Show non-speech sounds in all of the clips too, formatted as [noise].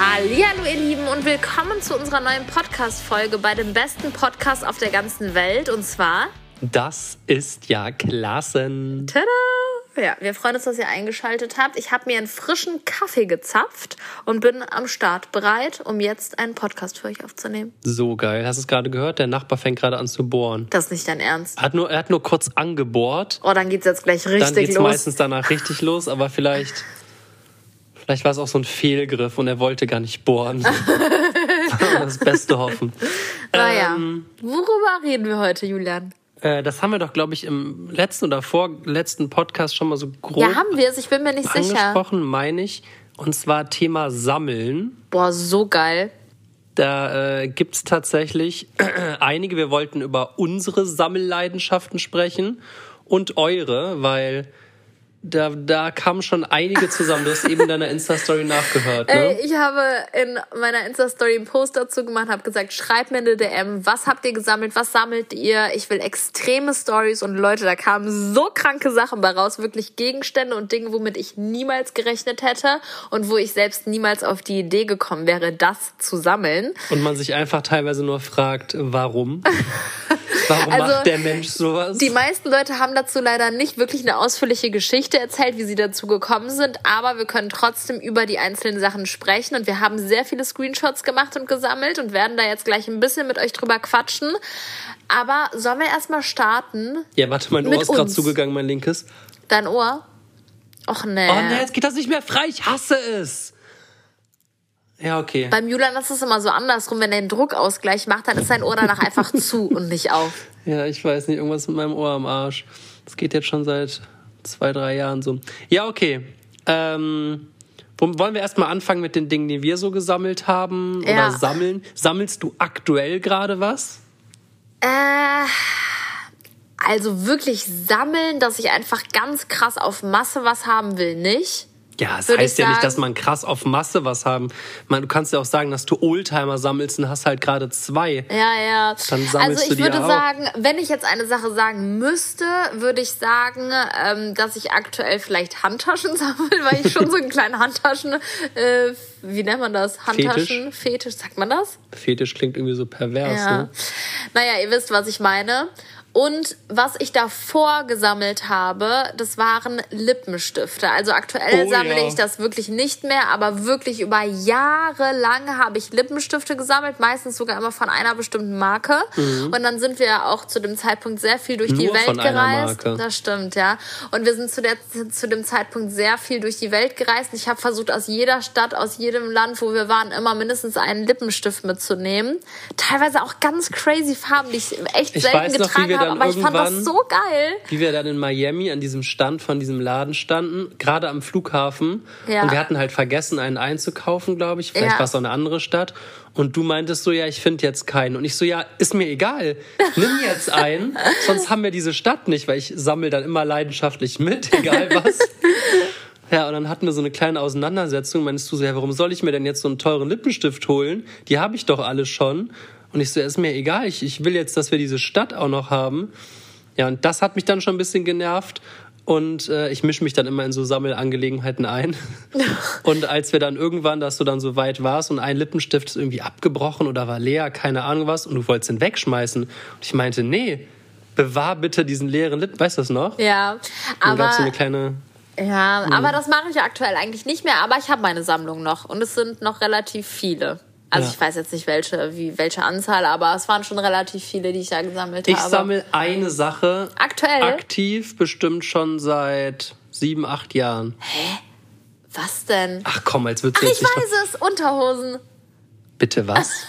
Hallo ihr Lieben und willkommen zu unserer neuen Podcast-Folge bei dem besten Podcast auf der ganzen Welt und zwar Das ist ja Klassen. Tada! Ja, wir freuen uns, dass ihr eingeschaltet habt. Ich habe mir einen frischen Kaffee gezapft und bin am Start bereit, um jetzt einen Podcast für euch aufzunehmen. So geil. Hast du es gerade gehört? Der Nachbar fängt gerade an zu bohren. Das ist nicht dein Ernst. Er hat nur, er hat nur kurz angebohrt. Oh, dann geht's jetzt gleich Dann richtig geht's los. meistens danach richtig los, aber vielleicht, [laughs] vielleicht war es auch so ein Fehlgriff und er wollte gar nicht bohren. [laughs] das Beste hoffen. naja, Ähm, worüber reden wir heute, Julian? Äh, das haben wir doch, glaube ich, im letzten oder vorletzten Podcast schon mal so grob Ja, haben wir es? Ich bin mir nicht sicher. angesprochen, meine ich. Und zwar Thema Sammeln. Boah, so geil. Da äh, gibt's tatsächlich [clears throat] einige. Wir wollten über unsere Sammelleidenschaften sprechen und eure, weil da, da kamen schon einige zusammen. Du hast eben in deiner [laughs] Insta-Story nachgehört, Ey, ne? ich habe in meiner Insta-Story einen Post dazu gemacht, habe gesagt, schreibt mir eine DM, was habt ihr gesammelt, was sammelt ihr? Ich will extreme Stories und Leute, da kamen so kranke Sachen bei raus, wirklich Gegenstände und Dinge, womit ich niemals gerechnet hätte und wo ich selbst niemals auf die Idee gekommen wäre, das zu sammeln. Und man sich einfach teilweise nur fragt, warum? [laughs] Warum Also, macht der Mensch sowas? Die meisten Leute haben dazu leider nicht wirklich eine ausführliche Geschichte erzählt, wie sie dazu gekommen sind, aber wir können trotzdem über die einzelnen Sachen sprechen und wir haben sehr viele Screenshots gemacht und gesammelt und werden da jetzt gleich ein bisschen mit euch drüber quatschen. Aber sollen wir erstmal starten? ja, warte, mein Ohr ist gerade zugegangen, mein linkes. Dein Ohr? Och nee. Oh ne, jetzt geht das nicht mehr frei. Ich hasse es. Ja, okay. Beim Julian ist es immer so andersrum, wenn er einen Druckausgleich macht, dann ist sein Ohr danach einfach zu und nicht auf. [laughs] Ja, ich weiß nicht, irgendwas mit meinem Ohr am Arsch. Das geht jetzt schon seit zwei, drei Jahren so. Ja, okay. Ähm, wo- wollen wir erstmal anfangen mit den Dingen, die wir so gesammelt haben Ja. oder sammeln? Sammelst du aktuell gerade was? Äh, also wirklich sammeln, dass ich einfach ganz krass auf Masse was haben will, nicht. Ja, es Würde heißt ja nicht, sagen- dass man krass auf Masse was haben. Man, du kannst ja auch sagen, dass du Oldtimer sammelst und hast halt gerade zwei. Ja, ja. Dann sammelst also ich würde auch. sagen, wenn ich jetzt eine Sache sagen müsste, würde ich sagen, ähm, dass ich aktuell vielleicht Handtaschen [laughs] sammle, weil ich schon so einen kleinen Handtaschen, äh, wie nennt man das? Handtaschen, Fetisch, sagt man das? Fetisch klingt irgendwie so pervers, Ja. ne? Naja, ihr wisst, was ich meine. Und was ich davor gesammelt habe, das waren Lippenstifte. Also aktuell Oh, sammle ja. ich das wirklich nicht mehr, aber wirklich über Jahre lang habe ich Lippenstifte gesammelt, meistens sogar immer von einer bestimmten Marke. Und dann sind wir ja auch zu dem Zeitpunkt sehr viel durch die Mhm. Nur Welt von einer gereist. Marke. Das stimmt, ja. Und wir sind zu, der, zu dem Zeitpunkt sehr viel durch die Welt gereist. Ich habe versucht, aus jeder Stadt, aus jedem Land, wo wir waren, immer mindestens einen Lippenstift mitzunehmen. Teilweise auch ganz crazy Farben, die ich echt Ich selten getragen habe, dann aber ich fand das so geil. wie wir dann in Miami an diesem Stand von diesem Laden standen, gerade am Flughafen. Ja. Und wir hatten halt vergessen, einen einzukaufen, glaube ich. Vielleicht Ja. war es auch eine andere Stadt. Und du meintest so, ja, ich finde jetzt keinen. Und ich so, ja, ist mir egal. Nimm jetzt einen. [laughs] sonst haben wir diese Stadt nicht, weil ich sammle dann immer leidenschaftlich mit, [laughs] egal was. Ja, und dann hatten wir so eine kleine Auseinandersetzung. Meinst du so, ja, warum soll ich mir denn jetzt so einen teuren Lippenstift holen? Die habe ich doch alle schon. Und ich so, ist mir egal. Ich, ich will jetzt, dass wir diese Stadt auch noch haben. Ja, und das hat mich dann schon ein bisschen genervt. Und äh, ich mische mich dann immer in so Sammelangelegenheiten ein. [laughs] und als wir dann irgendwann, dass du dann so weit warst und ein Lippenstift ist irgendwie abgebrochen oder war leer, keine Ahnung was, und du wolltest ihn wegschmeißen. Und ich meinte, nee, bewahr bitte diesen leeren Lippen. Weißt du das noch? Ja, Dann aber gab's so eine kleine. Ja, aber das mache ich aktuell eigentlich nicht mehr, aber ich habe meine Sammlung noch und es sind noch relativ viele. Also Ja. ich weiß jetzt nicht welche, wie, welche Anzahl, aber es waren schon relativ viele, die ich da gesammelt Ich habe. sammle eine Sache Aktuell? aktiv bestimmt schon seit sieben, acht Jahren. Was denn? Ach komm, als würdest du ich jetzt nicht. weiß es, Unterhosen. Bitte was? [laughs]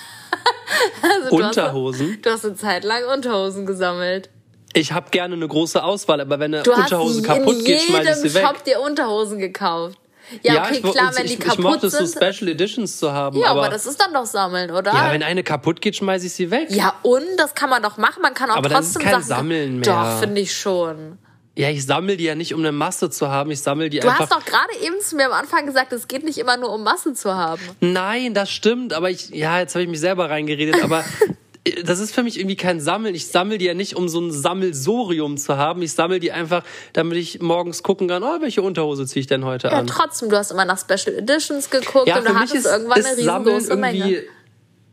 Also du Unterhosen? Hast, du hast eine Zeit lang Unterhosen gesammelt. Ich habe gerne eine große Auswahl, aber wenn eine Du Unterhose hast kaputt in geht, schmeiß ich jedem sie weg. Shop dir Unterhosen gekauft. Ja, okay, ich, klar, wenn ich, die ich kaputt mochte es so sind. Special Editions zu haben. ja, aber, aber, das ist dann doch sammeln, oder? ja, wenn eine kaputt geht, schmeiß ich sie weg. Ja, und das kann man doch machen. Man kann auch Aber das ist trotzdem kein Sachen. Sammeln mehr. Doch, finde ich schon. Ja, ich sammle die ja nicht, um eine Masse zu haben. Ich sammle die Du einfach. hast doch gerade eben zu mir am Anfang gesagt, es geht nicht immer nur um Massen zu haben. Nein, das stimmt, aber ich, ja, jetzt habe ich mich selber reingeredet, aber [laughs] das ist für mich irgendwie kein Sammeln. Ich sammle die ja nicht, um so ein Sammelsorium zu haben. Ich sammle die einfach, damit ich morgens gucken kann, oh, welche Unterhose ziehe ich denn heute Ja, an. trotzdem, du hast immer nach Special Editions geguckt Ja, und du hattest ist, irgendwann ist eine riesengroße Menge.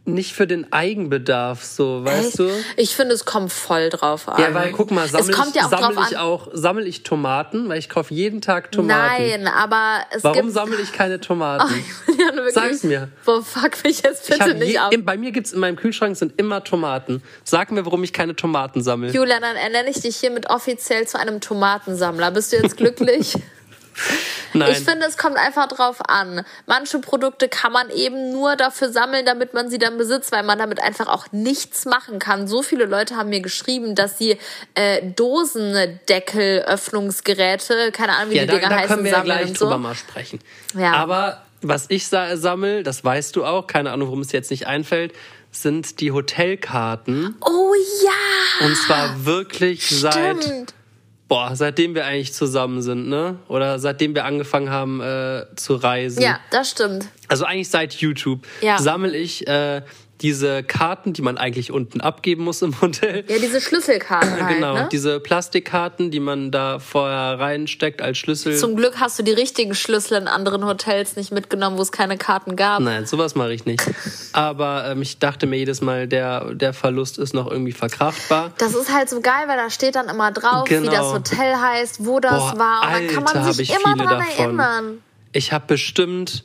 Nicht für den Eigenbedarf, so, weißt Echt? du? Ich finde, es kommt voll drauf an. Ja, weil guck mal, sammle es ich, ja auch sammel ich auch, sammel ich Tomaten, weil ich kaufe jeden Tag Tomaten. Nein, aber es Warum gibt... sammle ich keine Tomaten? [laughs] ja, wirklich, Sag's mir. Boah, fuck mich jetzt Ich bitte nicht je, auf. im- bei mir gibt's in meinem Kühlschrank sind immer Tomaten. Sag mir, warum ich keine Tomaten sammle. Julia, dann ernenne ich dich hiermit offiziell zu einem Tomatensammler. Bist du jetzt glücklich? [laughs] [laughs] Nein. Ich finde, es kommt einfach drauf an. Manche Produkte kann man eben nur dafür sammeln, damit man sie dann besitzt, weil man damit einfach auch nichts machen kann. So viele Leute haben mir geschrieben, dass sie äh, Dosendeckel-Öffnungsgeräte, keine Ahnung, wie ja, die da, Dinger da heißen, können wir ja gleich so. drüber mal sprechen. Ja. Aber was ich sa sammel, das weißt du auch, keine Ahnung, warum es jetzt nicht einfällt, sind die Hotelkarten. Oh ja! Und zwar wirklich seit, Stimmt. Boah, seitdem wir eigentlich zusammen sind, ne? Oder seitdem wir angefangen haben äh, zu reisen. Ja, das stimmt. Also eigentlich seit YouTube Ja. sammle ich äh, diese Karten, die man eigentlich unten abgeben muss im Hotel. Ja, diese Schlüsselkarten halt, genau, ne? diese Plastikkarten, die man da vorher reinsteckt als Schlüssel. Zum Glück hast du die richtigen Schlüssel in anderen Hotels nicht mitgenommen, wo es keine Karten gab. Nein, sowas mache ich nicht. Aber ähm, ich dachte mir jedes Mal, der, der Verlust ist noch irgendwie verkraftbar. Das ist halt so geil, weil da steht dann immer drauf, wie Genau. das Hotel heißt, wo das Boah, war. Und dann kann Alter, man sich ich immer dran davon. erinnern. Ich habe bestimmt,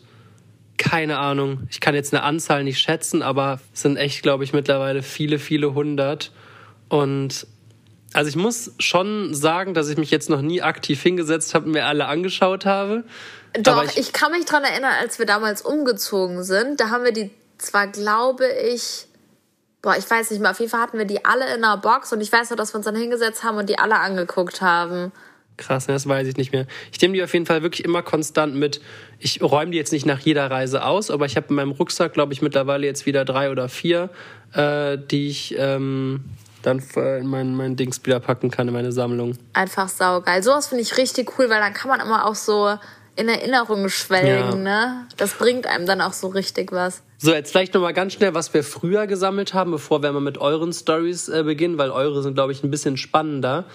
keine Ahnung, ich kann jetzt eine Anzahl nicht schätzen, aber es sind echt, glaube ich, mittlerweile viele, viele hundert. Und also ich muss schon sagen, dass ich mich jetzt noch nie aktiv hingesetzt habe und mir alle angeschaut habe. Doch, ich, ich- kann mich dran erinnern, als wir damals umgezogen sind, da haben wir die zwar, glaube ich, boah, ich weiß nicht mehr, auf jeden Fall hatten wir die alle in einer Box und ich weiß noch, dass wir uns dann hingesetzt haben und die alle angeguckt haben. Krass, ne, das weiß ich nicht mehr. Ich nehme die auf jeden Fall wirklich immer konstant mit. Ich räume die jetzt nicht nach jeder Reise aus, aber ich habe in meinem Rucksack, glaube ich, mittlerweile jetzt wieder drei oder vier, äh, die ich ähm, dann in mein, mein Dings wieder packen kann, in meine Sammlung. Einfach saugeil. Sowas finde ich richtig cool, weil dann kann man immer auch so in Erinnerungen schwelgen, ne? Das bringt einem dann auch so richtig was. So, jetzt vielleicht nochmal ganz schnell, was wir früher gesammelt haben, bevor wir mal mit euren Stories äh, beginnen, weil eure sind, glaube ich, ein bisschen spannender.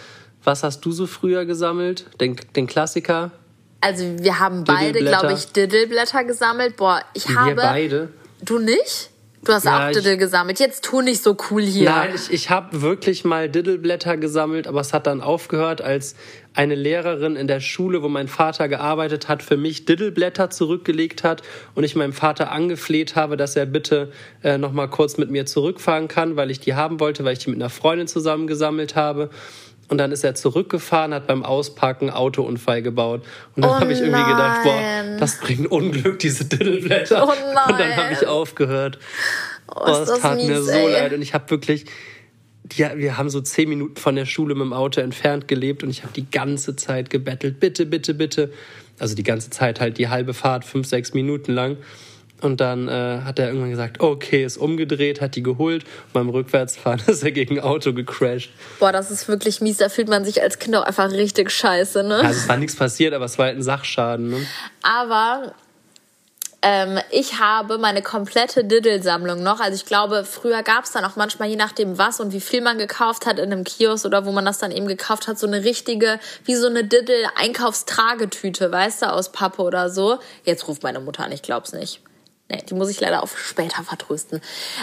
Was hast du so früher gesammelt? Den, den Klassiker? Also wir haben beide, glaube ich, Diddleblätter gesammelt. Boah, ich habe... Wir beide. Du nicht? Du hast Ja, auch Diddle gesammelt. Jetzt tu nicht so cool hier. Nein, ich, ich habe wirklich mal Diddleblätter gesammelt, aber es hat dann aufgehört, als eine Lehrerin in der Schule, wo mein Vater gearbeitet hat, für mich Diddleblätter zurückgelegt hat und ich meinem Vater angefleht habe, dass er bitte äh, noch mal kurz mit mir zurückfahren kann, weil ich die haben wollte, weil ich die mit einer Freundin zusammen gesammelt habe. Und dann ist er zurückgefahren, hat beim Auspacken Autounfall gebaut. Und dann Oh habe ich irgendwie gedacht, boah, nein. das bringt Unglück, diese Diddleblätter. Oh Und dann habe ich nein. aufgehört. Oh, Oh, das das tat mir mies, so ey. leid. Und ich habe wirklich, ja, wir haben so zehn Minuten von der Schule mit dem Auto entfernt gelebt und ich habe die ganze Zeit gebettelt, bitte, bitte, bitte. Also die ganze Zeit halt die halbe Fahrt, fünf, sechs Minuten lang. Und dann äh, hat er irgendwann gesagt, okay, ist umgedreht, hat die geholt. Und beim Rückwärtsfahren [laughs] ist er gegen ein Auto gecrashed. Boah, das ist wirklich mies. Da fühlt man sich als Kind auch einfach richtig scheiße, ne? Also es war nichts passiert, aber es war halt ein Sachschaden. Ne? Aber ähm, ich habe meine komplette Diddle-Sammlung noch. Also ich glaube, früher gab es dann auch manchmal, je nachdem was und wie viel man gekauft hat in einem Kiosk oder wo man das dann eben gekauft hat, so eine richtige, wie so eine Diddle-Einkaufstragetüte, weißt du, aus Pappe oder so. Jetzt ruft meine Mutter an, ich glaub's nicht. Nee, die muss ich leider auf später vertrösten.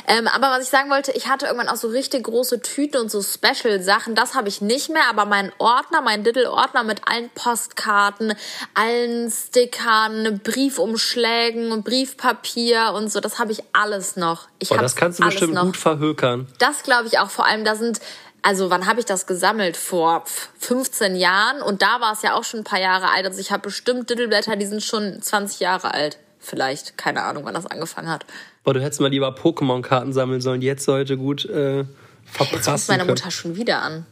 Ähm, aber was ich sagen wollte, ich hatte irgendwann auch so richtig große Tüten und so Special-Sachen. Das habe ich nicht mehr, aber mein Ordner, mein Diddle-Ordner mit allen Postkarten, allen Stickern, Briefumschlägen und Briefpapier und so, das habe ich alles noch. Ich Boah, das kannst du bestimmt noch. gut verhökern. Das glaube ich auch. Vor allem, da sind, also wann habe ich das gesammelt? Vor pf, 15 Jahren. Und da war es ja auch schon ein paar Jahre alt. Also ich habe bestimmt Diddleblätter, die sind schon 20 Jahre alt. Vielleicht, keine Ahnung, wann das angefangen hat. Boah, du hättest mal lieber Pokémon-Karten sammeln sollen, die hättest du heute gut äh, Jetzt verprassen ruft meine können. Mutter schon wieder an.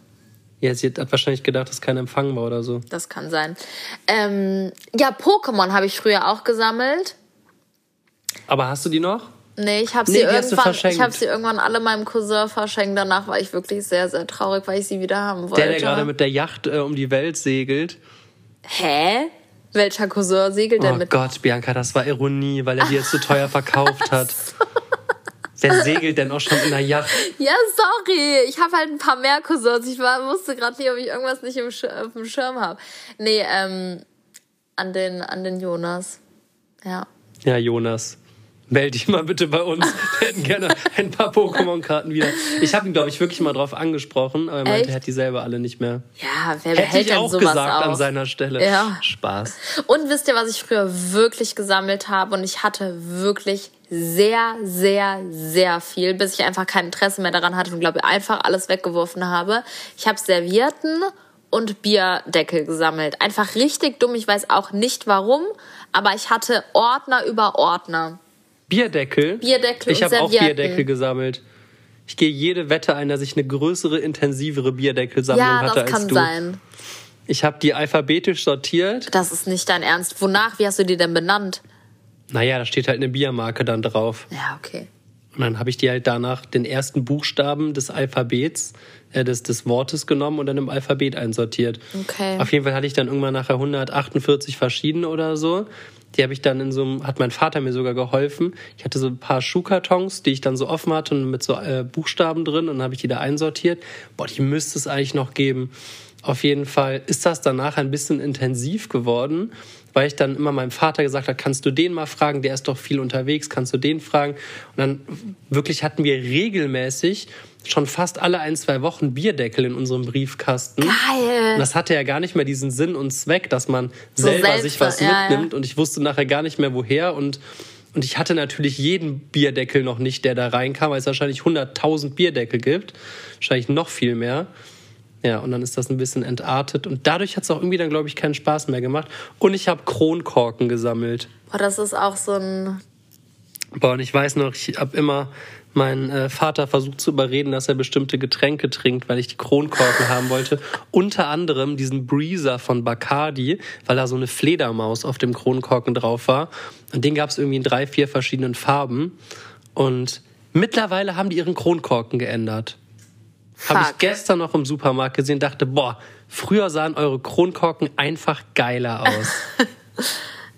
Ja, sie hat wahrscheinlich gedacht, dass kein Empfang war oder so. Das kann sein. Ähm, ja, Pokémon habe ich früher auch gesammelt. Aber hast du die noch? Nee, ich habe Nee, sie irgendwann, ich habe sie irgendwann alle meinem Cousin verschenkt. Danach war ich wirklich sehr, sehr traurig, weil ich sie wieder haben wollte. Der, der gerade mit der Yacht äh, um die Welt segelt. Hä? Welcher Cousin segelt Oh denn mit? Gott, Bianca, das war Ironie, weil er die jetzt so teuer verkauft hat. Wer segelt denn auch schon in der Yacht? Ja, sorry. Ich habe halt ein paar mehr Cousins. Ich war, wusste gerade nicht, ob ich irgendwas nicht im Sch auf dem Schirm habe. Nee, ähm, an den, an den Jonas. Ja. Ja, Jonas. Melde dich mal bitte bei uns. Wir hätten gerne ein paar Pokémon-Karten wieder. Ich habe ihn, glaube ich, wirklich mal drauf angesprochen, aber er meinte, er hat die selber alle nicht mehr. Ja, wer Hätte behält ich denn auch sowas gesagt auf? an seiner Stelle. Ja. Spaß. Und wisst ihr, was ich früher wirklich gesammelt habe? Und ich hatte wirklich sehr, sehr, sehr viel, bis ich einfach kein Interesse mehr daran hatte und glaube einfach alles weggeworfen habe. Ich habe Servietten und Bierdeckel gesammelt. Einfach richtig dumm. Ich weiß auch nicht warum, aber ich hatte Ordner über Ordner. Bierdeckel. Bierdeckel Ich habe auch. Bierdeckel gesammelt. Ich gehe jede Wette ein, dass ich eine größere, intensivere Bierdeckelsammlung Ja, hatte das als kann du. sein. Ich habe die alphabetisch sortiert. Das ist nicht dein Ernst. Wonach? Wie hast du die denn benannt? Naja, da steht halt eine Biermarke dann drauf. Ja, okay. Und dann habe ich die halt danach den ersten Buchstaben des Alphabets, äh, des, des Wortes genommen und dann im Alphabet einsortiert. Okay. Auf jeden Fall hatte ich dann irgendwann nachher 148 verschiedene oder so. Die habe ich dann in so einem, hat mein Vater mir sogar geholfen. Ich hatte so ein paar Schuhkartons, die ich dann so offen hatte und mit so äh, Buchstaben drin und dann habe ich die da einsortiert. Boah, die müsste es eigentlich noch geben. Auf jeden Fall ist das danach ein bisschen intensiv geworden, weil ich dann immer meinem Vater gesagt habe, kannst du den mal fragen, der ist doch viel unterwegs, kannst du den fragen? Und dann wirklich hatten wir regelmäßig schon fast alle ein, zwei Wochen Bierdeckel in unserem Briefkasten. Geil. Und das hatte ja gar nicht mehr diesen Sinn und Zweck, dass man So selber selbst- sich was ja, mitnimmt. Und ich wusste nachher gar nicht mehr, woher. Und, und ich hatte natürlich jeden Bierdeckel noch nicht, der da reinkam, weil es wahrscheinlich 100.000 Bierdeckel gibt. Wahrscheinlich noch viel mehr. Ja, und dann ist das ein bisschen entartet. Und dadurch hat es auch irgendwie dann, glaube ich, keinen Spaß mehr gemacht. Und ich habe Kronkorken gesammelt. Boah, das ist auch so ein. Boah, und ich weiß noch, ich habe immer meinen äh, Vater versucht zu überreden, dass er bestimmte Getränke trinkt, weil ich die Kronkorken haben wollte. Unter anderem diesen Breezer von Bacardi, weil da so eine Fledermaus auf dem Kronkorken drauf war. Und den gab es irgendwie in drei, vier verschiedenen Farben. Und mittlerweile haben die ihren Kronkorken geändert. Habe ich gestern noch im Supermarkt gesehen, dachte, boah, früher sahen eure Kronkorken einfach geiler aus. [laughs]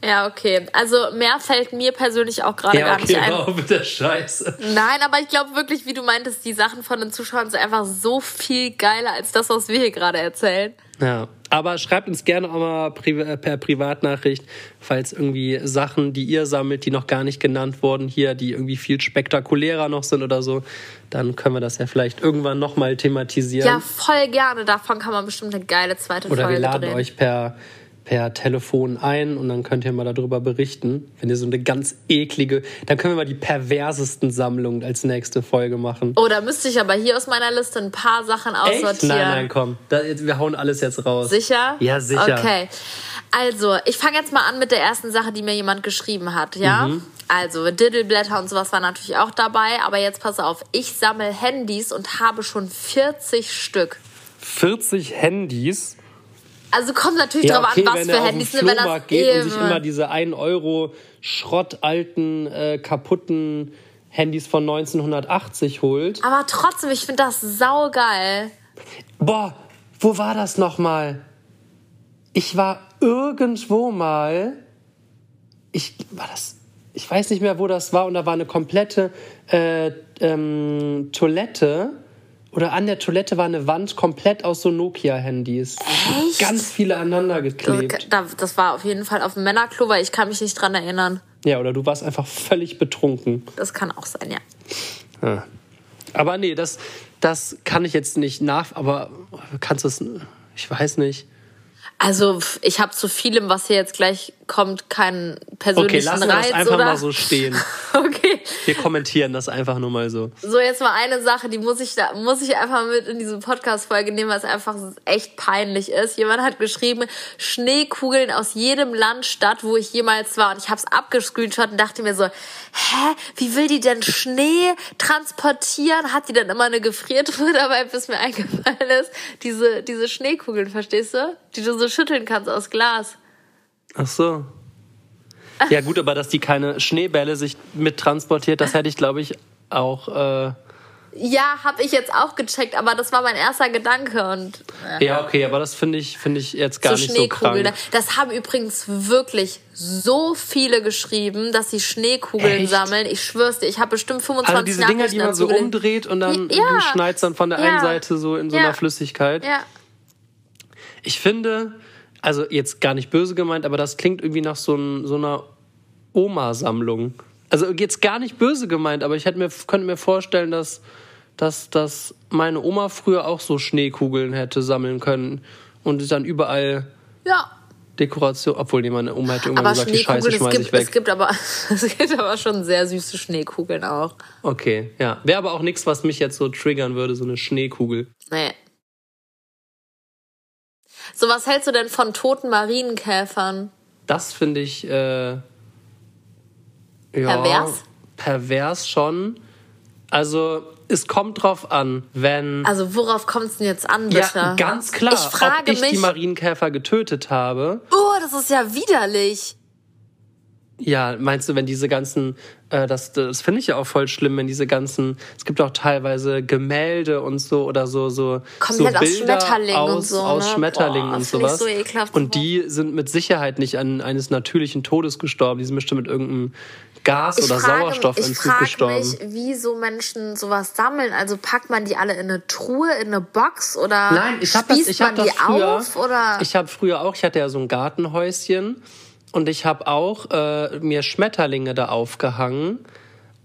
Ja, okay. Also mehr fällt mir persönlich auch gerade ja, gar okay, nicht ein. wow, mit der Scheiße. Nein, aber ich glaube wirklich, wie du meintest, die Sachen von den Zuschauern sind einfach so viel geiler als das, was wir hier gerade erzählen. Ja, aber schreibt uns gerne auch mal äh, per Privatnachricht, falls irgendwie Sachen, die ihr sammelt, die noch gar nicht genannt wurden, hier, die irgendwie viel spektakulärer noch sind oder so, dann können wir das ja vielleicht irgendwann nochmal thematisieren. Ja, voll gerne. Davon kann man bestimmt eine geile zweite oder Folge wir laden drehen. euch per, per Telefon ein und dann könnt ihr mal darüber berichten. Wenn ihr so eine ganz eklige, dann können wir mal die perversesten Sammlungen als nächste Folge machen. Oh, da müsste ich aber hier aus meiner Liste ein paar Sachen aussortieren. Echt? Nein, nein, komm. Da, wir hauen alles jetzt raus. Sicher? Ja, sicher. Okay. Also, ich fange jetzt mal an mit der ersten Sache, die mir jemand geschrieben hat, ja? Mhm. Also, Diddleblätter und sowas war natürlich auch dabei, aber jetzt pass auf, ich sammle Handys und habe schon 40 Stück. 40 Handys. Also kommt natürlich drauf an, was wenn für er Handys, auf den ne, wenn das Flohmarkt geht und sich eben- immer diese 1 Euro schrottalten, äh, kaputten Handys von 1980 holt. Aber trotzdem, ich finde das saugeil. Boah, wo war das nochmal? Ich war irgendwo mal. Ich war das. Ich weiß nicht mehr, wo das war. Und da war eine komplette äh, ähm, Toilette. Oder an der Toilette war eine Wand komplett aus so Nokia-Handys. Echt? Ganz viele aneinander geklebt. Das, da- das war auf jeden Fall auf dem Männerklo, weil ich kann mich nicht dran erinnern. Ja, oder du warst einfach völlig betrunken. Das kann auch sein, ja. Ja. Aber nee, das, das kann ich jetzt nicht nach. Aber kannst du es. Ich weiß nicht. Also ich habe zu vielem, was hier jetzt gleich kommt, keinen persönlichen Okay, lassen wir Reiz das einfach oder. mal so stehen. [laughs] Okay. Wir kommentieren das einfach nur mal so. So, jetzt mal eine Sache, die muss ich da, muss ich einfach mit in diese Podcast-Folge nehmen, weil es einfach echt peinlich ist. Jemand hat geschrieben, Schneekugeln aus jedem Land, Stadt, wo ich jemals war. Und ich habe es abgescreenshot und dachte mir so, hä, wie will die denn Schnee transportieren? Hat die dann immer eine Gefriertruhe [laughs] dabei, bis mir eingefallen ist? Diese, diese Schneekugeln, verstehst du? Die du so schütteln kannst aus Glas. Ach so. Ja gut, aber dass die keine Schneebälle sich mit transportiert, das hätte ich, glaube ich, auch äh, Ja, habe ich jetzt auch gecheckt, aber das war mein erster Gedanke und äh, ja, okay, aber das finde ich finde ich jetzt gar so nicht so krank. Das haben übrigens wirklich so viele geschrieben, dass sie Schneekugeln Echt? sammeln. Ich schwör's dir, ich habe bestimmt 25 Also diese Dinger, die man so umdreht und dann ja. du schneidest dann von der ja. einen Seite so in so ja. einer Flüssigkeit. Ja. Ich finde, also jetzt gar nicht böse gemeint, aber das klingt irgendwie nach so, ein, so einer Oma-Sammlung. Also jetzt gar nicht böse gemeint, aber ich hätte mir, könnte mir vorstellen, dass, dass, dass meine Oma früher auch so Schneekugeln hätte sammeln können und dann überall ja. Dekoration, obwohl nee, meine Oma hätte irgendwann aber gesagt, die Scheiße schmeiß ich weg. Es gibt, aber, [laughs] es gibt aber schon sehr süße Schneekugeln auch. Okay, ja. Wäre aber auch nichts, was mich jetzt so triggern würde, so eine Schneekugel. Nee. So, was hältst du denn von toten Marienkäfern? Das finde ich äh, ja, pervers? Pervers schon. Also es kommt drauf an, wenn. Also worauf kommt es denn jetzt an, bitte? Ja, ganz klar. Ich frage ob ich mich, die Marienkäfer getötet habe. Oh, das ist ja widerlich. Ja, meinst du, wenn diese ganzen, äh, das, das finde ich ja auch voll schlimm, wenn diese ganzen, es gibt auch teilweise Gemälde und so oder so, so, Komplett so Bilder aus Schmetterlingen aus, und so, aus ne? Schmetterlingen Boah, und sowas. So ekelhaft und die sind mit Sicherheit nicht an eines natürlichen Todes gestorben, die sind bestimmt mit irgendeinem Gas ich oder frage, Sauerstoffentzug gestorben. Ich frage mich, wie so Menschen sowas sammeln. Also packt man die alle in eine Truhe, in eine Box oder Nein, ich hab das, ich hab das früher, auf, oder? Ich habe früher auch, ich hatte ja so ein Gartenhäuschen und ich habe auch äh, mir Schmetterlinge da aufgehangen.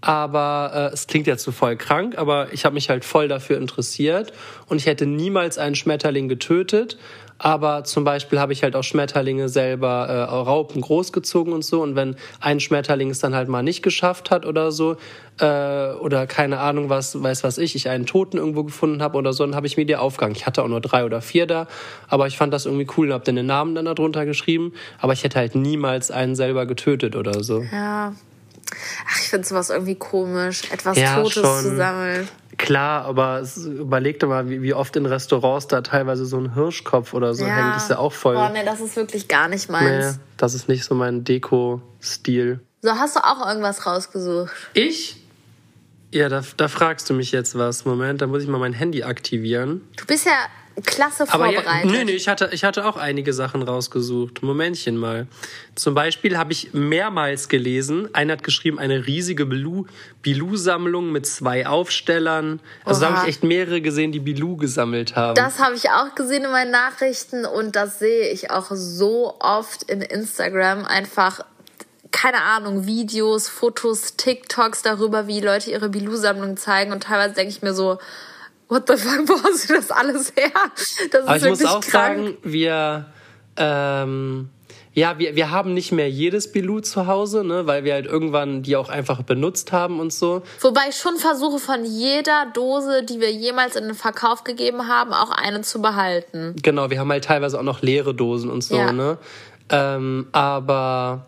Aber äh, es klingt jetzt so voll krank, aber ich habe mich halt voll dafür interessiert und ich hätte niemals einen Schmetterling getötet. Aber zum Beispiel habe ich halt auch Schmetterlinge selber äh, Raupen großgezogen und so. Und wenn ein Schmetterling es dann halt mal nicht geschafft hat oder so, äh, oder keine Ahnung was, weiß was ich, ich einen Toten irgendwo gefunden habe oder so, dann habe ich mir die aufgehangen. Ich hatte auch nur drei oder vier da, aber ich fand das irgendwie cool und habe dann den Namen dann darunter geschrieben. Aber ich hätte halt niemals einen selber getötet oder so. Ja. Ach, ich finde sowas irgendwie komisch, etwas ja, Totes schon. zu sammeln. Klar, aber überleg doch mal, wie, wie, oft in Restaurants da teilweise so ein Hirschkopf oder so ja. hängt. Das ist ja auch voll. Boah, nee, das ist wirklich gar nicht meins. Nee, das ist nicht so mein Deko-Stil. So, hast du auch irgendwas rausgesucht? Ich? Ja, da, da fragst du mich jetzt was. Moment, da muss ich mal mein Handy aktivieren. Du bist ja klasse vorbereitet. Aber ja, nee, nee, ich hatte, ich hatte auch einige Sachen rausgesucht. Momentchen mal. Zum Beispiel habe ich mehrmals gelesen, einer hat geschrieben, eine riesige Bilou-Sammlung mit zwei Aufstellern. Also Oha. da habe ich echt mehrere gesehen, die Bilou gesammelt haben. Das habe ich auch gesehen in meinen Nachrichten und das sehe ich auch so oft in Instagram. Einfach keine Ahnung, Videos, Fotos, TikToks darüber, wie Leute ihre Bilou-Sammlung zeigen. Und teilweise denke ich mir so, what the fuck, wo hast du das alles her? Das Aber ist ich muss auch krank. sagen, wir, ähm, ja, wir, wir haben nicht mehr jedes Bilou zu Hause, ne, weil wir halt irgendwann die auch einfach benutzt haben und so. Wobei ich schon versuche, von jeder Dose, die wir jemals in den Verkauf gegeben haben, auch eine zu behalten. Genau, wir haben halt teilweise auch noch leere Dosen und so, ja. ne? Ähm, aber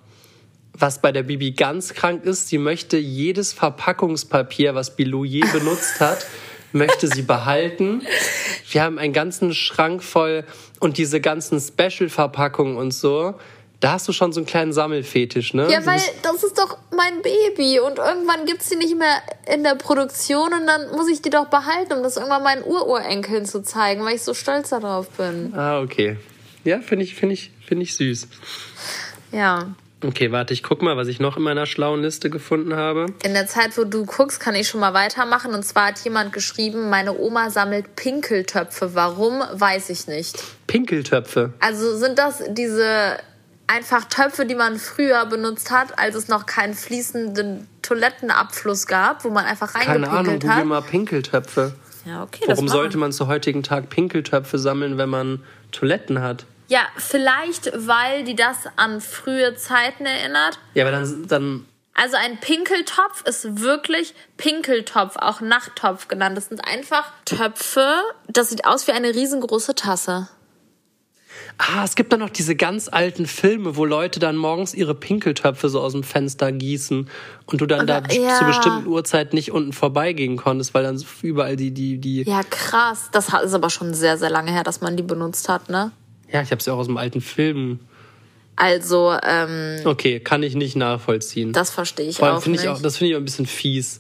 was bei der Bibi ganz krank ist, sie möchte jedes Verpackungspapier, was Bilou je benutzt hat, [laughs] möchte sie behalten. Wir haben einen ganzen Schrank voll und diese ganzen Special-Verpackungen und so. Da hast du schon so einen kleinen Sammelfetisch, ne? Ja, weil das ist doch mein Baby und irgendwann gibt's die nicht mehr in der Produktion und dann muss ich die doch behalten, um das irgendwann meinen Ururenkeln zu zeigen, weil ich so stolz darauf bin. Ah, okay. Ja, finde ich, finde ich, finde ich süß. Ja. Okay, warte, ich guck mal, was ich noch in meiner schlauen Liste gefunden habe. In der Zeit, wo du guckst, kann ich schon mal weitermachen. Und zwar hat jemand geschrieben, meine Oma sammelt Pinkeltöpfe. Warum, weiß ich nicht. Pinkeltöpfe? Also sind das diese einfach Töpfe, die man früher benutzt hat, als es noch keinen fließenden Toilettenabfluss gab, wo man einfach reingepinkelt Keine Ahnung, google mal Pinkeltöpfe. Ja, okay. Warum sollte man zu heutigen Tag Pinkeltöpfe sammeln, wenn man Toiletten hat? Ja, vielleicht, weil die das an frühe Zeiten erinnert. Ja, aber dann, dann also ein Pinkeltopf ist wirklich Pinkeltopf, auch Nachttopf genannt. Das sind einfach Töpfe. Das sieht aus wie eine riesengroße Tasse. Ah, es gibt dann noch diese ganz alten Filme, wo Leute dann morgens ihre Pinkeltöpfe so aus dem Fenster gießen und du dann Oder, da ja. zu bestimmten Uhrzeiten nicht unten vorbeigehen konntest, weil dann überall die, die, die. Ja, krass. Das ist aber schon sehr, sehr lange her, dass man die benutzt hat, ne? Ja, ich habe ja auch aus dem alten Film Also, ähm, Okay, kann ich nicht nachvollziehen. das verstehe ich Vor allem auch nicht. ich auch, das finde ich auch ein bisschen fies.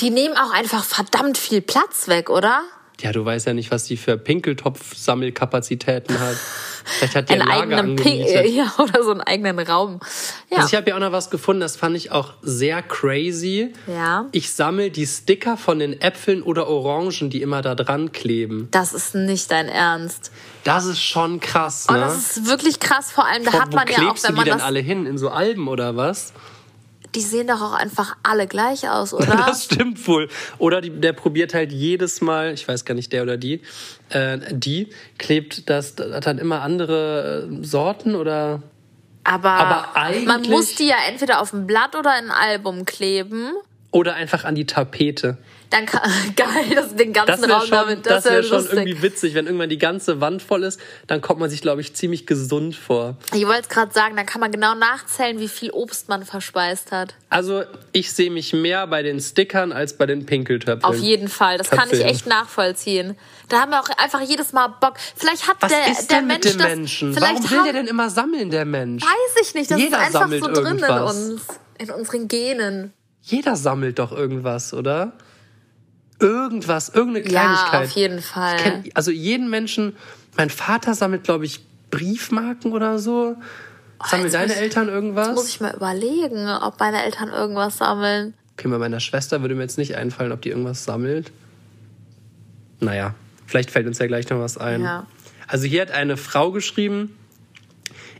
Die nehmen auch einfach verdammt viel Platz weg, oder? Ja, du weißt ja nicht, was die für Pinkeltopf-Sammelkapazitäten hat. Vielleicht hat die ein Einen Lager angemietet. [laughs] ja, oder so einen eigenen Raum. Ja. Also ich habe ja auch noch was gefunden, das fand ich auch sehr crazy. Ja. Ich sammle die Sticker von den Äpfeln oder Orangen, die immer da dran kleben. das ist nicht dein Ernst. Das ist schon krass, Oh, ne? das ist wirklich krass. Vor allem, da Wo- hat man ja auch, wenn man die denn das. alle hin? In so Alben oder was? Die sehen doch auch einfach alle gleich aus, oder? [laughs] Das stimmt wohl. Oder die, der probiert halt jedes Mal, ich weiß gar nicht, der oder die, äh, die klebt das hat dann immer andere äh, Sorten oder Aber, Aber man muss die ja entweder auf ein Blatt oder in ein Album kleben. Oder einfach an die Tapete. Dann kann, [laughs] geil, das den ganzen Das wäre Raum schon, damit. das Das wäre wär schon irgendwie witzig, wenn irgendwann die ganze Wand voll ist, dann kommt man sich, glaube ich, ziemlich gesund vor. Ich wollte es gerade sagen, dann kann man genau nachzählen, wie viel Obst man verspeist hat. Also ich sehe mich mehr bei den Stickern als bei den Pinkeltöpfeln. Auf jeden Fall. Das kann ich Töpfeln. echt nachvollziehen. Da haben wir auch einfach jedes Mal Bock. Vielleicht hat Was der, ist der denn Mensch mit dem das. Menschen? Vielleicht Warum will haben, der denn immer sammeln, der Mensch? Weiß ich nicht. Das Jeder ist einfach sammelt so drin irgendwas. in uns. In unseren Genen. Jeder sammelt doch irgendwas, oder? Irgendwas, irgendeine Ja, Kleinigkeit. auf jeden Fall. Ich kenn, also jeden Menschen, mein Vater sammelt, glaube ich, Briefmarken oder so. Sammeln jetzt deine ich- Eltern irgendwas? Muss ich mal überlegen, ob meine Eltern irgendwas sammeln. Okay, bei meiner Schwester würde mir jetzt nicht einfallen, ob die irgendwas sammelt. Naja, vielleicht fällt uns ja gleich noch was ein. Ja. Also hier hat eine Frau geschrieben,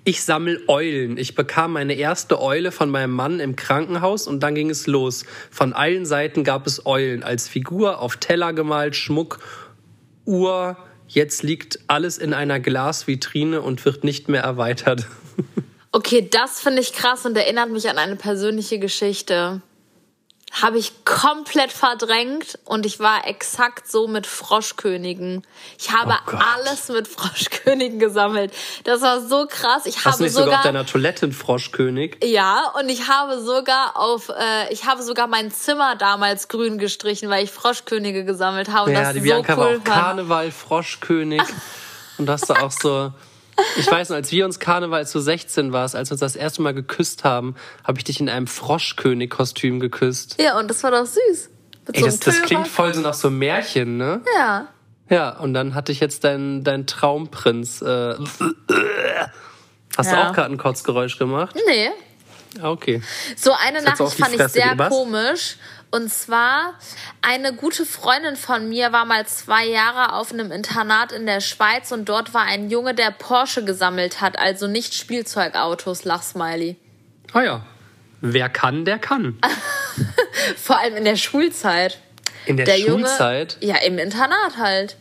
ich sammel Eulen. Ich bekam meine erste Eule von meinem Mann im Krankenhaus und dann ging es los. Von allen Seiten gab es Eulen als Figur, auf Teller gemalt, Schmuck, Uhr. Jetzt liegt alles in einer Glasvitrine und wird nicht mehr erweitert. [laughs] Okay, das finde ich krass und erinnert mich an eine persönliche Geschichte. Habe ich komplett verdrängt und ich war exakt so mit Froschkönigen. Ich habe Oh alles mit Froschkönigen gesammelt. Das war so krass. Ich Hast du habe nicht sogar sogar auf deiner Toilette einen Froschkönig? ja, und ich habe sogar auf, äh, ich habe sogar mein Zimmer damals grün gestrichen, weil ich Froschkönige gesammelt habe. Und Ja, das die so Bianca war cool auch Karneval, Froschkönig. [laughs] Und das da auch so. Ich weiß noch, als wir uns Karneval, als du 16 warst, als wir uns das erste Mal geküsst haben, habe ich dich in einem Froschkönig-Kostüm geküsst. Ja, und das war doch süß. Mit Ey, so das, das klingt voll so nach so Märchen, ne? Ja. Ja, und dann hatte ich jetzt deinen dein Traumprinz. Äh, hast du Ja. auch gerade ein Kotzgeräusch gemacht? Nee. Ah, Okay. So eine auf Nachricht fand ich sehr. Was? komisch. Und zwar, eine gute Freundin von mir war mal zwei Jahre auf einem Internat in der Schweiz und dort war ein Junge, der Porsche gesammelt hat, also nicht Spielzeugautos, Lachsmiley. Ah ja. Wer kann, der kann. [laughs] Vor allem in der Schulzeit. In der, Der Schulzeit? Junge, ja, im Internat halt.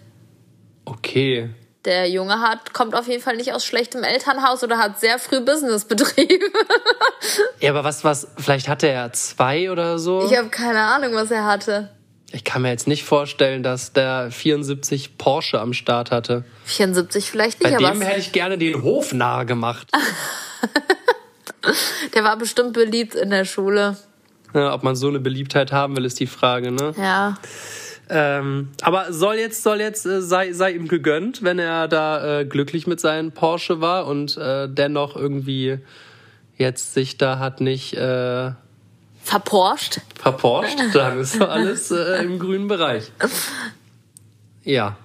Okay. Der Junge hat, kommt auf jeden Fall nicht aus schlechtem Elternhaus oder hat sehr früh Business betrieben. [laughs] Ja, aber was, was, vielleicht hatte er zwei oder so? Ich habe keine Ahnung, was er hatte. Ich kann mir jetzt nicht vorstellen, dass der 74 Porsche am Start hatte. 74 vielleicht Bei nicht, aber dem hätte ich gerne den Hof nahe gemacht. [laughs] der war bestimmt beliebt in der Schule. Ja, ob man so eine Beliebtheit haben will, ist die Frage, ne? Ja. Ähm, aber soll jetzt, soll jetzt, äh, sei, sei ihm gegönnt, wenn er da äh, glücklich mit seinem Porsche war und äh, dennoch irgendwie jetzt sich da hat nicht äh, Verporscht. verporscht, [laughs] dann ist alles äh, im grünen Bereich. Ja.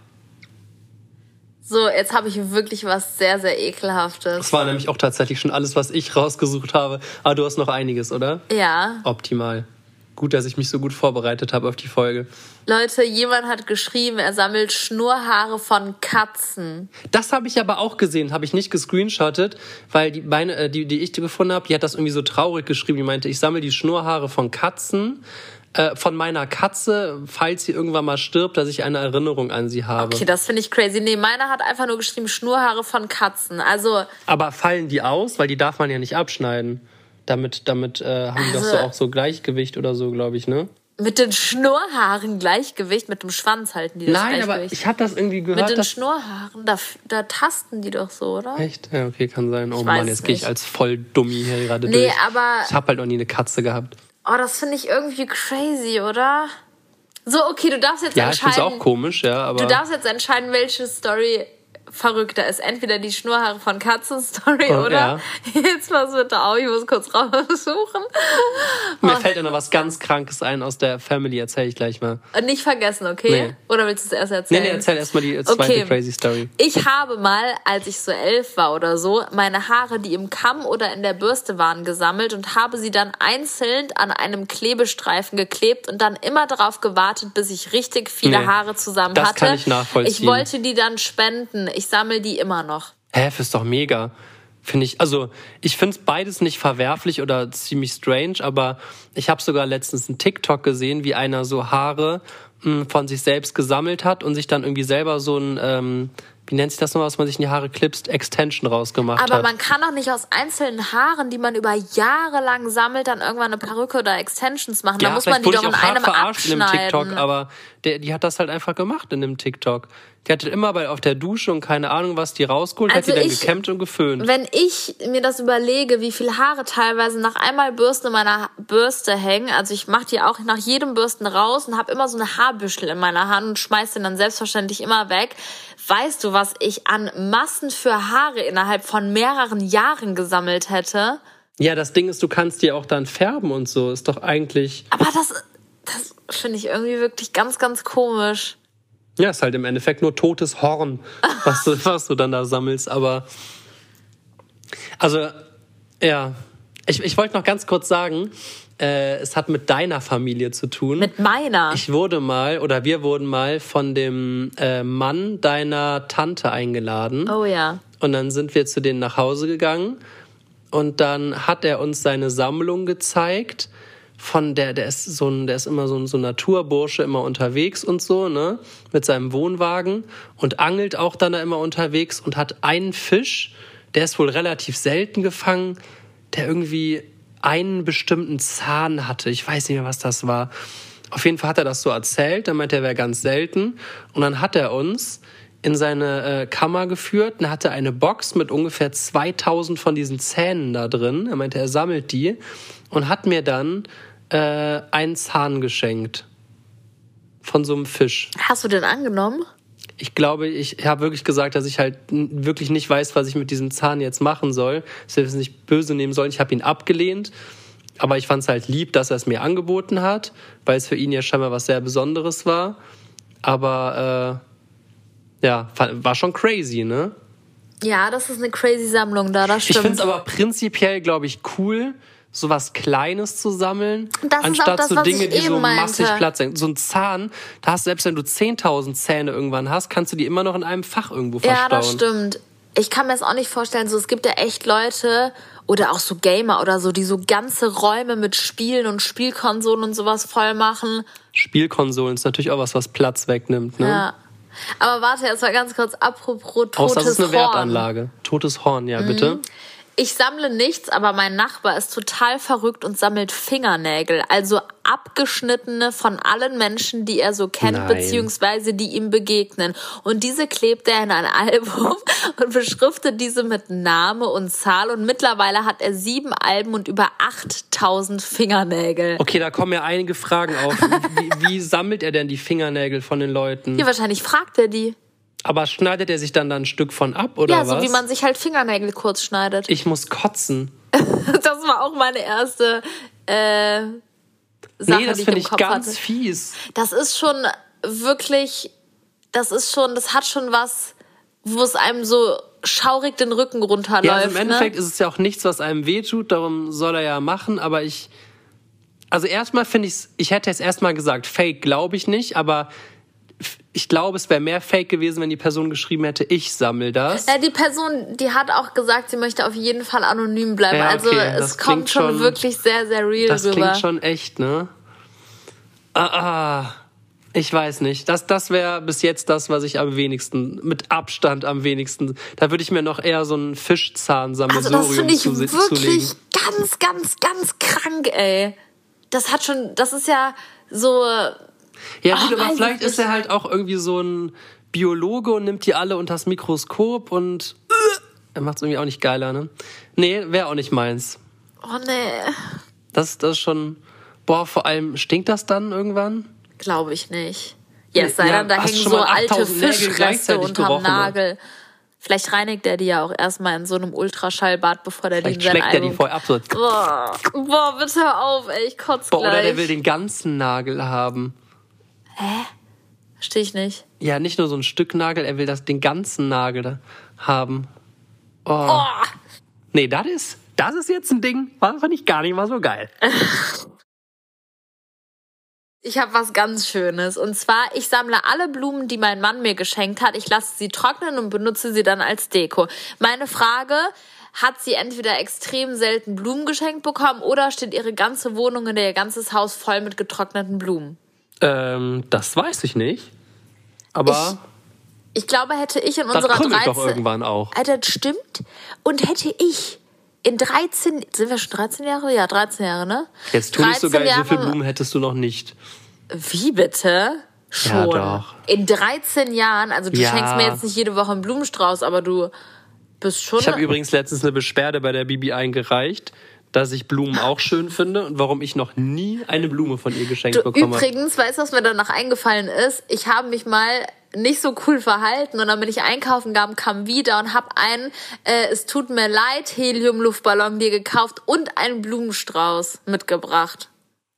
So, jetzt habe ich wirklich was sehr, sehr ekelhaftes. Das war nämlich auch tatsächlich schon alles, was ich rausgesucht habe. Aber du hast noch einiges, oder? Ja. Optimal. Gut, dass ich mich so gut vorbereitet habe auf die Folge. Leute, jemand hat geschrieben, er sammelt Schnurrhaare von Katzen. Das habe ich aber auch gesehen, habe ich nicht gescreenshottet, weil die meine, äh, die, die ich gefunden habe, die hat das irgendwie so traurig geschrieben. Die meinte, ich sammle die Schnurrhaare von Katzen, äh, von meiner Katze, falls sie irgendwann mal stirbt, dass ich eine Erinnerung an sie habe. Okay, das finde ich crazy. Nee, meiner hat einfach nur geschrieben Schnurrhaare von Katzen. Also, Aber fallen die aus, weil die darf man ja nicht abschneiden. Damit, damit äh, haben die doch so Also- auch so Gleichgewicht oder so, glaube ich, ne? mit den Schnurrhaaren Gleichgewicht, mit dem Schwanz halten die das Nein, aber Gleichgewicht. ich habe das irgendwie mit gehört. den dass Schnurrhaaren, da, da tasten die doch so, oder? Echt? Ja, okay, kann sein. Oh Ich Mann, jetzt gehe ich als voll Dummi hier gerade Nee, durch. aber Ich habe halt noch nie eine Katze gehabt. oh, das finde ich irgendwie crazy, oder? So, okay, du darfst jetzt Ja, ich finde entscheiden. es auch komisch, ja, aber Du darfst jetzt entscheiden, welche Story verrückter ist. Entweder die Schnurhaare von Katzenstory Oh, oder ja. jetzt pass bitte auf, ich muss kurz raussuchen. Mir fällt ja noch was ganz Krankes ein aus der Family, erzähle ich gleich mal. Und nicht vergessen, okay? Nee. Oder willst du es erst Nee, erzählen? nee, erzähl erstmal die zweite Okay. crazy Story. Ich habe mal, als ich so elf war oder so, meine Haare, die im Kamm oder in der Bürste waren, gesammelt und habe sie dann einzeln an einem Klebestreifen geklebt und dann immer darauf gewartet, bis ich richtig viele Nee, Haare zusammen das hatte. kann ich nachvollziehen. Ich wollte die dann spenden. Ich sammle die immer noch. Hä, ist doch mega. Finde ich, also ich finde es beides nicht verwerflich oder ziemlich strange, aber ich habe sogar letztens einen TikTok gesehen, wie einer so Haare mh, von sich selbst gesammelt hat und sich dann irgendwie selber so ein, ähm, wie nennt sich das nochmal, was man sich in die Haare klipst, Extension rausgemacht Aber hat. man kann doch nicht aus einzelnen Haaren, die man über Jahre lang sammelt, dann irgendwann eine Perücke oder Extensions machen. da muss man die wurde doch ich in auch hart einem verarscht in dem TikTok, abschneiden. aber der, die hat das halt einfach gemacht in dem TikTok. Die hatte immer bei auf der Dusche und keine Ahnung, was die rausgeholt, Also hat die dann ich- gekämmt und geföhnt. Wenn ich mir das überlege, wie viel Haare teilweise nach einmal Bürsten in meiner Bürste hängen, also ich mache die auch nach jedem Bürsten raus und habe immer so eine Haarbüschel in meiner Hand und schmeiß den dann selbstverständlich immer weg. Weißt du, was ich an Massen für Haare innerhalb von mehreren Jahren gesammelt hätte? Ja, das Ding ist, du kannst die auch dann färben und so. Ist doch eigentlich, Aber das, das finde ich irgendwie wirklich ganz, ganz komisch. ja, ist halt im Endeffekt nur totes Horn, was du, [laughs] was du dann da sammelst. Aber, also, ja, ich, ich wollte noch ganz kurz sagen, äh, es hat mit deiner Familie zu tun. Mit meiner. Ich wurde mal oder wir wurden mal von dem äh, Mann deiner Tante eingeladen. oh ja. Und dann sind wir zu denen nach Hause gegangen und dann hat er uns seine Sammlung gezeigt. Von der, der ist so ein, der ist immer so ein, so Naturbursche, immer unterwegs und so, ne? Mit seinem Wohnwagen und angelt auch dann da immer unterwegs und hat einen Fisch, der ist wohl relativ selten gefangen, der irgendwie einen bestimmten Zahn hatte. Ich weiß nicht mehr, was das war. Auf jeden Fall hat er das so erzählt, dann meinte er, wäre ganz selten. Und dann hat er uns in seine äh, Kammer geführt und hatte eine Box mit ungefähr 2000 von diesen Zähnen da drin. Er meinte, er sammelt die und hat mir dann äh, einen Zahn geschenkt. Von so einem Fisch. Hast du den angenommen? Ich glaube, ich habe wirklich gesagt, dass ich halt wirklich nicht weiß, was ich mit diesem Zahn jetzt machen soll. Dass wir es nicht böse nehmen sollen. Ich habe ihn abgelehnt. Aber ich fand es halt lieb, dass er es mir angeboten hat, weil es für ihn ja scheinbar was sehr Besonderes war. Aber äh, ja, war schon crazy, ne? Ja, das ist eine crazy Sammlung da, das Ich stimmt. finde es aber prinzipiell, glaube ich, cool, so was Kleines zu sammeln, Das anstatt das, so Dinge, die so meinte. massig Platz sind. So ein Zahn, da hast du, selbst wenn du 10.000 Zähne irgendwann hast, kannst du die immer noch in einem Fach irgendwo verstauen. Ja, das stimmt. Ich kann mir das auch nicht vorstellen. So, es gibt ja echt Leute oder auch so Gamer oder so, die so ganze Räume mit Spielen und Spielkonsolen und sowas voll machen. Spielkonsolen ist natürlich auch was, was Platz wegnimmt. Ne? Ja. Aber warte, jetzt mal ganz kurz, apropos totes Außer das ist eine Horn. Mhm. Wertanlage. Totes Horn, ja, bitte. Ich sammle nichts, aber mein Nachbar ist total verrückt und sammelt Fingernägel. Also abgeschnittene von allen Menschen, die er so kennt, Nein. beziehungsweise die ihm begegnen. Und diese klebt er in ein [laughs] Album und beschriftet diese mit Name und Zahl. Und mittlerweile hat er sieben Alben und über 8000 Fingernägel. Okay, da kommen ja einige Fragen auf. Wie, wie sammelt er denn die Fingernägel von den Leuten? Ja, wahrscheinlich fragt er die. Aber schneidet er sich dann da ein Stück von ab, oder Ja, was? so wie man sich halt Fingernägel kurz schneidet. ich muss kotzen. [laughs] Das war auch meine erste äh, Sache, nee, das die ich finde im ich Kopf ganz hatte. fies. Das ist schon wirklich, das ist schon, das hat schon was, wo es einem so schaurig den Rücken runterläuft. Ja, also im Endeffekt ne? ist es ja auch nichts, was einem wehtut, darum soll er ja machen, aber ich. Also erstmal finde ich ich hätte jetzt erstmal gesagt, Fake glaube ich nicht, aber ich glaube, es wäre mehr Fake gewesen, wenn die Person geschrieben hätte, ich sammel das. Ja, die Person, die hat auch gesagt, sie möchte auf jeden Fall anonym bleiben. Ja, also okay, das es kommt klingt schon schon- wirklich sehr, sehr real Das rüber. klingt schon echt, ne? Ah, ah. Ich weiß nicht. Das, das wäre bis jetzt das, was ich am wenigsten, mit Abstand am wenigsten. Da würde ich mir noch eher so ein also Fischzahnsammelsurium das finde ich zu, wirklich zulegen. ganz, ganz, ganz krank, ey. Das hat schon, das ist ja so, Ja, Ach, gut, aber weiß vielleicht ich ist er halt auch irgendwie so ein Biologe und nimmt die alle unter das Mikroskop und äh, er macht es irgendwie auch nicht geiler, ne? Nee, wäre auch nicht meins. oh nee, Das, das ist schon. Boah, vor allem stinkt das dann irgendwann? glaube ich nicht. Ja, es sei denn, da hängen so alte 8000 Nägel Fischreste unterm ne? Nagel. Vielleicht reinigt er die ja auch erstmal in so einem Ultraschallbad, bevor der die in Vielleicht sein schlägt er die vorher ab. So. Boah, boah, bitte auf, ey, ich kotz Boah, oder der will den ganzen Nagel haben. Versteh ich nicht. Ja, nicht nur so ein Stück Nagel, er will das, den ganzen Nagel haben. Oh. Nee, das ist, das ist jetzt ein Ding, war fand ich gar nicht mal so geil. [laughs] Ich habe was ganz Schönes. Und zwar, ich sammle alle Blumen, die mein Mann mir geschenkt hat. Ich lasse sie trocknen und benutze sie dann als Deko. Meine Frage, hat sie entweder extrem selten Blumen geschenkt bekommen oder steht ihre ganze Wohnung oder ihr ganzes Haus voll mit getrockneten Blumen? Ähm, das weiß ich nicht. Aber Ich glaube, hätte ich in das unserer komme ich 13... doch irgendwann auch. Alter, das stimmt. Und hätte ich in 13... Sind wir schon 13 Jahre? Ja, 13 Jahre, ne? Jetzt tu nicht so 13 geil, so viele Jahre- Blumen hättest du noch nicht. Wie bitte? Schon. doch. In 13 Jahren, also du Ja. schenkst mir jetzt nicht jede Woche einen Blumenstrauß, aber du bist schon. Ich habe übrigens letztens eine Beschwerde bei der Bibi eingereicht, dass ich Blumen auch schön finde und warum ich noch nie eine Blume von ihr geschenkt du, bekommen habe. übrigens, weißt du, was mir danach eingefallen ist? Ich habe mich mal nicht so cool verhalten und dann bin ich einkaufen gegangen, kam wieder und habe einen, äh, es tut mir leid, Helium-Luftballon dir gekauft und einen Blumenstrauß mitgebracht.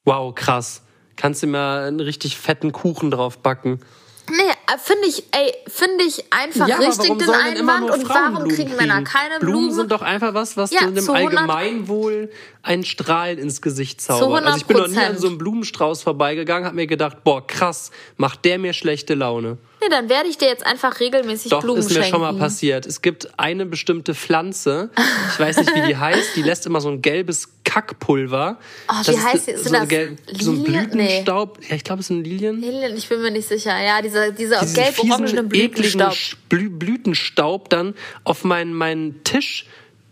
Wow, krass. Kannst du mir einen richtig fetten Kuchen drauf backen? Nee, äh, finde ich, ey, finde ich einfach richtig den Einwand und warum kriegen Männer keine Blumen? Blumen sind doch einfach was, was Ja, zu 100 Allgemeinwohl einen Strahl ins Gesicht zaubert. 100%. Also ich bin noch nie an so einem Blumenstrauß vorbeigegangen, habe mir gedacht, boah, krass, macht der mir schlechte Laune. Nee, dann werde ich dir jetzt einfach regelmäßig Doch, Blumen ist mir schenken. schon mal passiert. Es gibt eine bestimmte Pflanze, ich weiß nicht, wie die [laughs] heißt, die lässt immer so ein gelbes Kackpulver. Oh, Das wie ist heißt so, das ein so ein Lilien? Blütenstaub. Ja, ich glaube, es sind Lilien. Lilien, ich bin mir nicht sicher. Ja, dieser, dieser gelb-orangene Blütenstaub. Blütenstaub dann auf meinen, meinen Tisch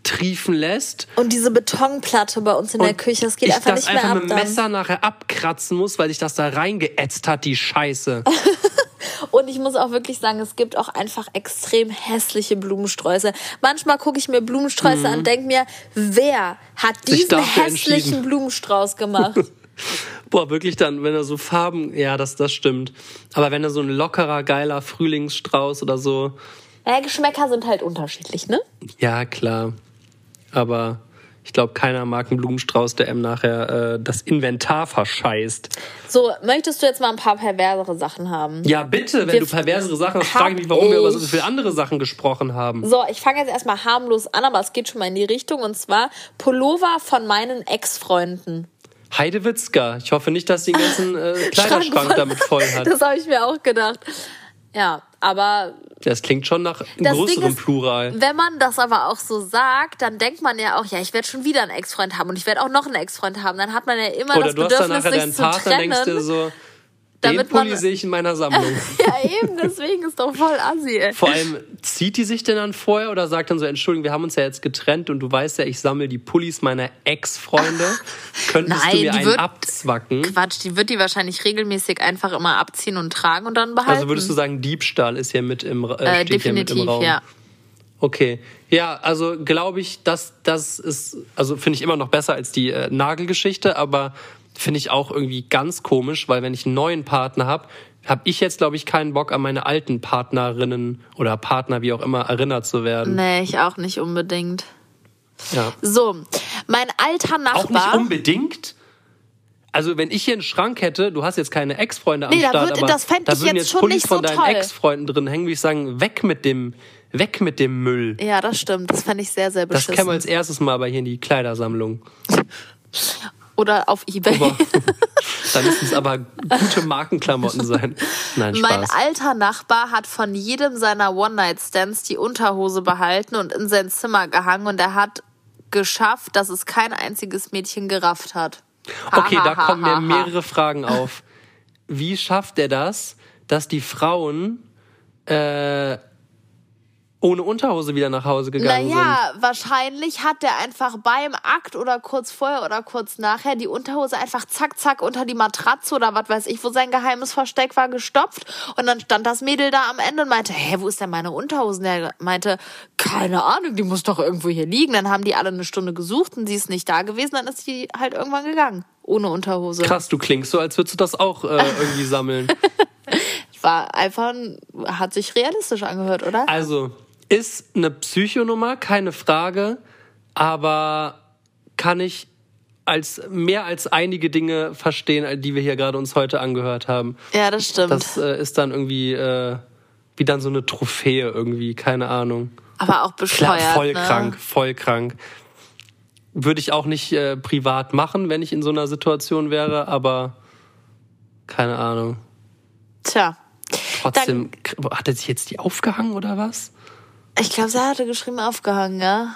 triefen lässt. Und diese Betonplatte bei uns in der Küche, das geht ich einfach das nicht mehr einfach ab mit dem. Messer nachher abkratzen muss, weil sich das da reingeätzt hat, die Scheiße. [laughs] Und ich muss auch wirklich sagen, es gibt auch einfach extrem hässliche Blumensträuße. Manchmal gucke ich mir Blumensträuße an und denke mir, wer hat Mhm. Diesen hässlichen. Blumenstrauß gemacht? [laughs] Boah, wirklich dann, wenn er so Farben, ja, das, das stimmt. Aber wenn er so ein lockerer, geiler Frühlingsstrauß oder so, ja, Geschmäcker sind halt unterschiedlich, ne? ja, klar. Aber ich glaube, keiner mag einen Blumenstrauß, der ihm nachher äh, das Inventar verscheißt. So, möchtest du jetzt mal ein paar perversere Sachen haben? Ja, bitte, wenn Wir- du perversere Sachen hast, frage ich mich, warum wir über so ich- viele andere Sachen gesprochen haben. So, ich fange jetzt erstmal harmlos an, aber es geht schon mal in die Richtung. Und zwar Pullover von meinen Ex-Freunden. Heidewitzka. Ich hoffe nicht, dass sie den ganzen äh, [laughs] Kleiderschrank Schrank- damit voll hat. [laughs] Das habe ich mir auch gedacht. Ja, aber Das klingt schon nach größeren ist, Plural. wenn man das aber auch so sagt, dann denkt man ja auch, ja, ich werde schon wieder einen Ex-Freund haben und ich werde auch noch einen Ex-Freund haben. Dann hat man ja immer Oder das du hast dann Bedürfnis, nachher sich deinen zu Partner denkst dir trennen. so, damit man- Pulli sehe ich in meiner Sammlung. [laughs] Ja, eben, deswegen ist doch voll assi, ey. Vor allem, zieht die sich denn dann vorher oder sagt dann so, Entschuldigung, wir haben uns ja jetzt getrennt und du weißt ja, ich sammle die Pullis meiner Ex-Freunde. Könntest Nein, du mir die einen wird- abzwacken? Quatsch, die wird die wahrscheinlich regelmäßig einfach immer abziehen und tragen und dann behalten. Also würdest du sagen, Diebstahl ist hier mit im, äh, äh, steht hier mit definitiv, im Raum? ja. Okay. Ja, also glaube ich, dass das ist, also finde ich immer noch besser als die äh, Nagelgeschichte, aber finde ich auch irgendwie ganz komisch, weil wenn ich einen neuen Partner habe, habe ich jetzt, glaube ich, keinen Bock an meine alten Partnerinnen oder Partner, wie auch immer, erinnert zu werden. Nee, ich auch nicht unbedingt. Ja. So, mein alter Nachbar. Auch nicht unbedingt. Also wenn ich hier einen Schrank hätte, du hast jetzt keine Ex-Freunde am Nee, da Start, würd- aber das fänd da ich jetzt jetzt schon Pullis nicht von so deinen toll. Ex-Freunden drin hängen, würde ich sagen, weg mit dem, weg mit dem Müll. Ja, das stimmt. Das fände ich sehr, sehr Das beschissen. käme als erstes mal aber hier in die Kleidersammlung. [laughs] Oder auf Ebay. Aber [laughs] da müssen es aber gute Markenklamotten sein. Nein, Mein Spaß. alter Nachbar hat von jedem seiner One-Night-Stands die Unterhose behalten und in sein Zimmer gehangen und er hat geschafft, dass es kein einziges Mädchen gerafft hat. Ha, Okay, ha, da ha, kommen mir mehrere Fragen auf. Wie schafft er das, dass die Frauen äh, ohne Unterhose wieder nach Hause gegangen Naja, wahrscheinlich hat der einfach beim Akt oder kurz vorher oder kurz nachher die Unterhose einfach zack, zack unter die Matratze oder was weiß ich, wo sein geheimes Versteck war, gestopft. Und dann stand das Mädel da am Ende und meinte, hä, wo ist denn meine Unterhose? Und er meinte, keine Ahnung, die muss doch irgendwo hier liegen. Dann haben die alle eine Stunde gesucht und sie ist nicht da gewesen. Dann ist die halt irgendwann gegangen. Ohne Unterhose. sind? Krass, du klingst so, als würdest du das auch äh, [laughs] irgendwie sammeln. War einfach, ein- hat sich realistisch angehört, oder? Also, ist eine Psychonummer, keine Frage, aber kann ich als mehr als einige Dinge verstehen, die wir hier gerade uns heute angehört haben. Ja, das stimmt. Das äh, ist dann irgendwie äh, wie dann so eine Trophäe irgendwie, keine Ahnung. Aber auch bescheuert. Klar, voll ne? krank, voll krank. Würde ich auch nicht äh, privat machen, wenn ich in so einer Situation wäre, aber keine Ahnung. Tja. Trotzdem, hat er sich jetzt die aufgehangen oder was? Ich glaube, sie hatte geschrieben aufgehangen, ja.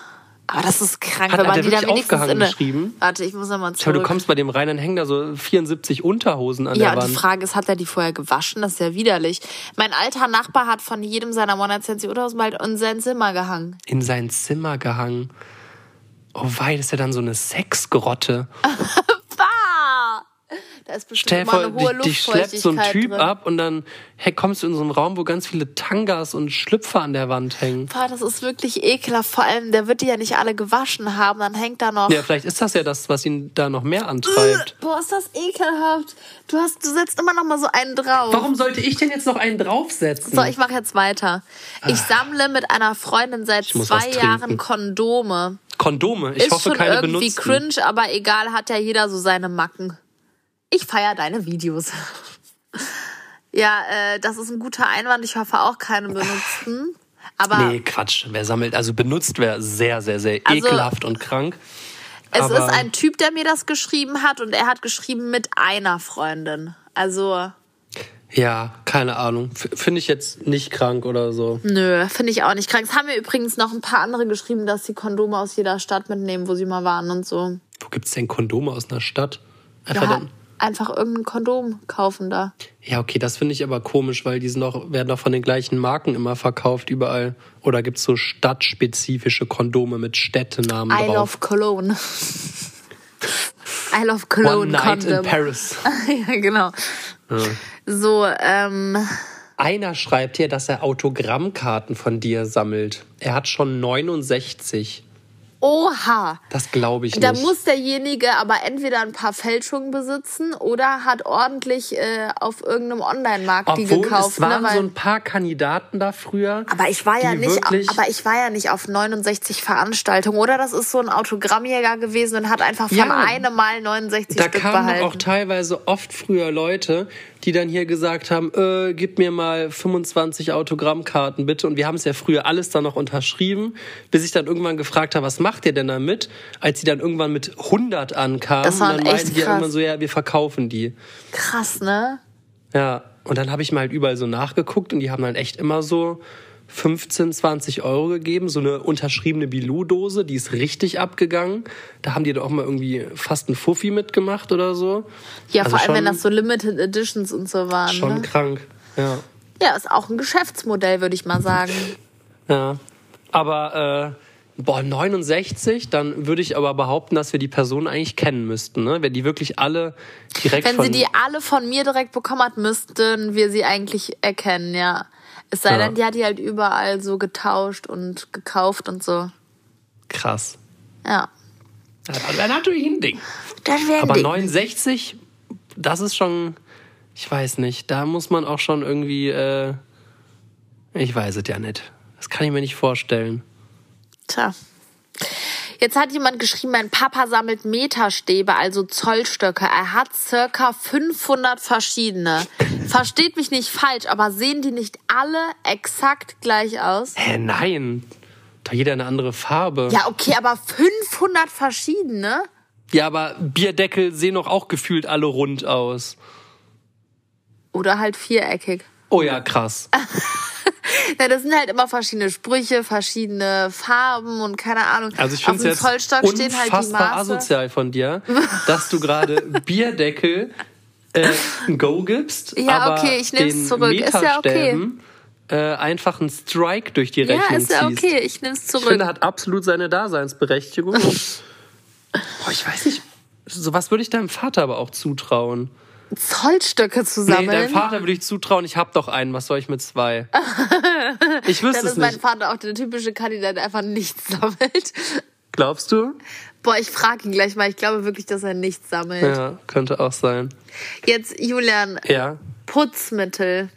Aber das ist krank, Hat- wenn hat man er die dann wenigstens aufgehangen in eine... geschrieben? Warte, ich muss nochmal zurück. du kommst bei dem rein, dann hängen da so 74 Unterhosen an ja, der und die Wand. Frage ist, hat er die vorher gewaschen? Das ist ja widerlich. Mein alter Nachbar hat von jedem seiner One-Night-Stands die Unterhosen mal in sein Zimmer gehangen. in sein Zimmer gehangen. Oh wei, das ist ja dann so eine Sexgrotte. [laughs] Da ist bestimmt Stell vor, eine hohe dich, dich schleppt so ein Typ drin. ab und dann hey, kommst du in so einen Raum, wo ganz viele Tangas und Schlüpfer an der Wand hängen. Boah, das ist wirklich ekelhaft. Vor allem, der wird die ja nicht alle gewaschen haben. Dann hängt da noch... Ja, vielleicht ist das ja das, was ihn da noch mehr antreibt. Boah, ist das ekelhaft. Du, hast, du setzt immer noch mal so einen drauf. Warum sollte ich denn jetzt noch einen draufsetzen? So, ich mache jetzt weiter. Ich sammle mit einer Freundin seit zwei. Jahren Kondome. Kondome. Ich ist hoffe, schon keine irgendwie benutzen. cringe, aber egal, hat ja jeder so seine Macken. Ich feier deine Videos. ja, äh, das ist ein guter Einwand. Ich hoffe auch keine benutzten. Aber Nee, Quatsch. Wer sammelt, also benutzt wäre sehr, sehr, sehr Also- ekelhaft und krank. es aber- ist ein Typ, der mir das geschrieben hat und er hat geschrieben mit einer Freundin. Also, Ja, keine Ahnung. Finde ich jetzt nicht krank oder so. nö, finde ich auch nicht krank. Es haben mir übrigens noch ein paar andere geschrieben, dass sie Kondome aus jeder Stadt mitnehmen, wo sie mal waren und so. Wo gibt's denn Kondome aus einer Stadt? Ja. Einfach irgendein Kondom kaufen da. Ja, okay, das finde ich aber komisch, weil die sind doch, werden doch von den gleichen Marken immer verkauft überall. Oder gibt's so stadtspezifische Kondome mit Städtenamen I drauf? love Cologne. [laughs] I love Cologne One Night in Condom. Paris. [laughs] ja, genau. So, ähm, Einer schreibt hier, dass er Autogrammkarten von dir sammelt. Er hat schon 69. oha. Das glaube ich Da nicht. muss derjenige aber entweder ein paar Fälschungen besitzen oder hat ordentlich äh, auf irgendeinem Online-Markt die gekauft. es waren ne, so ein paar Kandidaten da früher. aber ich war ja nicht, aber ich war ja nicht auf 69 Veranstaltungen, oder? Das ist so ein Autogrammjäger gewesen und hat einfach von Ja. einem Mal 69 Da Stück kamen behalten. auch teilweise oft früher Leute, die dann hier gesagt haben, äh, gib mir mal 25 Autogrammkarten bitte. Und wir haben es ja früher alles dann noch unterschrieben, bis ich dann irgendwann gefragt habe, was macht ihr denn damit? Als sie dann irgendwann mit 100 ankamen, Das war und dann echt meinten die krass. irgendwann so, ja, wir verkaufen die. Krass, ne? Ja, und dann habe ich mal halt überall so nachgeguckt und die haben dann echt immer so 15, 20 Euro gegeben. So eine unterschriebene Bilou-Dose, die ist richtig abgegangen. Da haben die doch auch mal irgendwie fast einen Fuffi mitgemacht oder so. Ja, Also vor allem, wenn das so Limited Editions und so waren. Schon ne? krank, ja. Ja, ist auch ein Geschäftsmodell, würde ich mal sagen. ja. Aber, äh, boah, 69, dann würde ich aber behaupten, dass wir die Person eigentlich kennen müssten, ne? Wenn die wirklich alle direkt Wenn von... sie die alle von mir direkt bekommen hat, müssten wir sie eigentlich erkennen, ja. Es sei Ja. denn, die hat die halt überall so getauscht und gekauft und so. Krass. Ja. Das wäre natürlich ein Ding. Das wäre ein Aber Ding. 69, das ist schon, ich weiß nicht, da muss man auch schon irgendwie, äh, ich weiß es ja nicht. Das kann ich mir nicht vorstellen. Tja. Jetzt hat jemand geschrieben, mein Papa sammelt Meterstäbe, also Zollstöcke. Er hat circa 500 verschiedene. Versteht mich nicht falsch, aber sehen die nicht alle exakt gleich aus? Hä, nein. Da jeder eine andere Farbe. Ja, okay, aber 500 verschiedene? Ja, aber Bierdeckel sehen doch auch gefühlt alle rund aus. Oder halt viereckig. Oh ja, krass. [laughs] Ja, das sind halt immer verschiedene Sprüche, verschiedene Farben und keine Ahnung. Also ich finde es jetzt Zollstock halt die unfassbar Maße. asozial von dir, dass du gerade [laughs] Bierdeckel äh, ein Go gibst, Ja, aber okay, ich nehm's den zurück. Ist ja okay. Äh, einfach einen Strike durch die Ja, Rechnung ist ja ziehst. okay, ich nehm's Ich zurück. finde, hat absolut seine Daseinsberechtigung. [laughs] Boah, ich weiß nicht, sowas würde ich deinem Vater aber auch zutrauen. Zollstöcke zu Nee, sammeln. deinem Vater würde ich zutrauen, ich habe doch einen, was soll ich mit zwei? [laughs] Ich wüsste Dann es ist mein nicht. Vater auch der typische Kandidat, der einfach nichts sammelt. Glaubst du? Boah, ich frage ihn gleich mal. Ich glaube wirklich, dass er nichts sammelt. Ja, könnte auch sein. Jetzt, Julian, Ja. Putzmittel.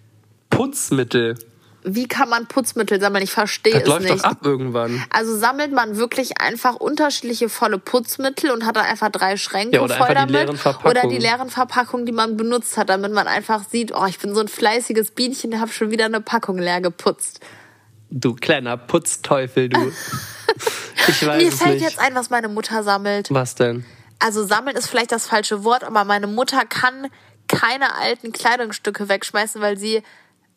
Putzmittel. Wie kann man Putzmittel sammeln? Ich verstehe Das es läuft nicht. doch ab irgendwann. Also sammelt man wirklich einfach unterschiedliche volle Putzmittel und hat dann einfach drei Schränke Ja, oder voll einfach die damit. leeren Verpackungen. oder die leeren Verpackungen, die man benutzt hat, damit man einfach sieht, oh, ich bin so ein fleißiges Bienchen, habe schon wieder eine Packung leer geputzt. Du kleiner Putzteufel, du. [laughs] Ich weiß Mir es fällt nicht. jetzt ein, was meine Mutter sammelt. Was denn? Also sammeln ist vielleicht das falsche Wort, aber meine Mutter kann keine alten Kleidungsstücke wegschmeißen, weil sie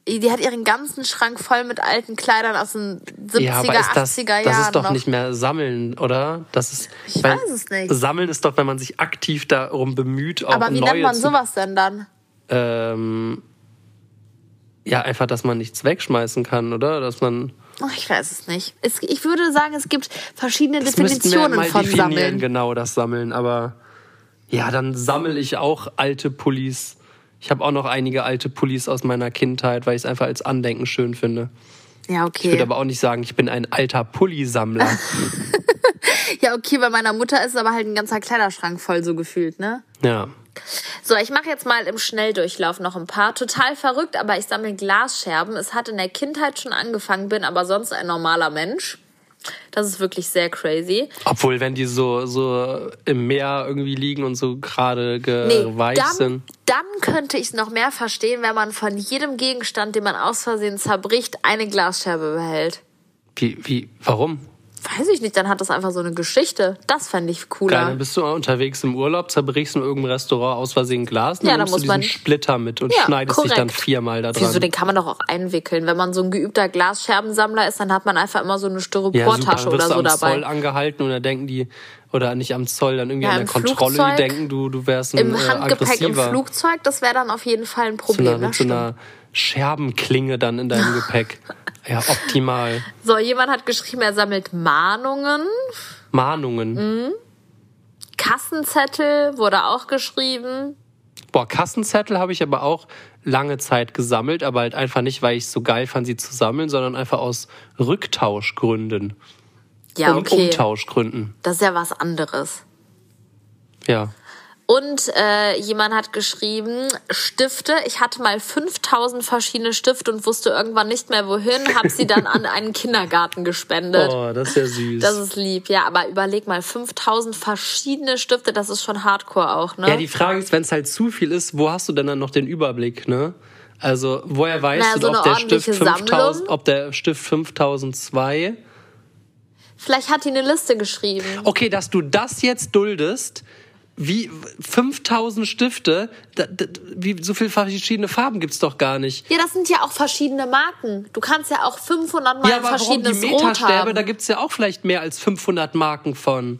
die hat ihren ganzen Schrank voll mit alten Kleidern aus den 70er, Ja, aber ist das, 80er Jahren das ist doch noch. nicht mehr Sammeln, oder? Das ist, Ich weil weiß es nicht. Sammeln ist doch, wenn man sich aktiv darum bemüht, auch aber wie neue nennt man sowas denn dann? Ähm, ja, einfach, dass man nichts wegschmeißen kann, oder? Dass man. Oh, ich weiß es nicht. Es, ich würde sagen, es gibt verschiedene Das müssten wir Definitionen mal von definieren, Sammeln. genau das Sammeln. Aber ja, dann sammle ich auch alte Pullis. Ich habe auch noch einige alte Pullis aus meiner Kindheit, weil ich es einfach als Andenken schön finde. Ja, Ich würde okay. aber auch nicht sagen, ich bin ein alter Pullisammler. [laughs] Ja, okay, bei meiner Mutter ist aber halt ein ganzer Kleiderschrank voll so gefühlt, ne? ja. So, ich mache jetzt mal im Schnelldurchlauf noch ein paar. Total verrückt, aber ich sammle Glasscherben. Es hat in der Kindheit schon angefangen, bin aber sonst ein normaler Mensch. Das ist wirklich sehr crazy. Obwohl, wenn die so, so im Meer irgendwie liegen und so gerade Nee, weich dann, sind. dann könnte ich es noch mehr verstehen, wenn man von jedem Gegenstand, den man aus Versehen zerbricht, eine Glasscherbe behält. Wie, wie, warum? Weiß ich nicht, dann hat das einfach so eine Geschichte. Das fände ich Geil, cooler. dann bist du unterwegs im Urlaub, zerbrichst in irgendeinem Restaurant aus Versehen ein Glas, und Ja, dann dann nimmst du muss diesen man- Splitter mit und Ja, schneidest dich dann korrekt. viermal da dran. Wieso, den kann man doch auch einwickeln. Wenn man so ein geübter Glasscherbensammler ist, dann hat man einfach immer so eine ja, Styroportasche dann wirst oder so am Zoll dabei. angehalten und dann denken die, oder nicht am Zoll, dann irgendwie Ja, an im der Kontrolle, die Flugzeug, denken, du, du wärst ein Im äh, Handgepäck im aggressiver. Flugzeug, das wäre dann auf jeden Fall ein so Problem. einer, ne? mit so einer Scherbenklinge dann in deinem [laughs] Gepäck. Ja, optimal. So, jemand hat geschrieben, er sammelt Mahnungen. Mahnungen. Mhm. Kassenzettel wurde auch geschrieben. Boah, Kassenzettel habe ich aber auch lange Zeit gesammelt, aber halt einfach nicht, weil ich es so geil fand, sie zu sammeln, sondern einfach aus Rücktauschgründen. Ja, und okay. Umtauschgründen. Das ist ja was anderes. Ja. Und äh, jemand hat geschrieben, Stifte. Ich hatte mal 5000 verschiedene Stifte und wusste irgendwann nicht mehr wohin, habe sie dann an einen [laughs] Kindergarten gespendet. Oh, das ist ja süß. Das ist lieb, ja, aber überleg mal, 5000 verschiedene Stifte, das ist schon Hardcore auch, ne? ja, die Frage ist, wenn es halt zu viel ist, wo hast du denn dann noch den Überblick, ne? Also, woher weißt Naja, du, so ob, eine der ordentliche Stift 5000, Sammlung. ob der Stift 5002 Vielleicht hat die eine Liste geschrieben. Okay, dass du das jetzt duldest, wie 5000 Stifte, da, da, wie, so viele verschiedene Farben gibt's doch gar nicht. Ja, das sind ja auch verschiedene Marken. Du kannst ja auch 500 mal Ja, aber warum die verschiedenes Metastäbe, haben. da gibt's ja auch vielleicht mehr als 500 Marken von.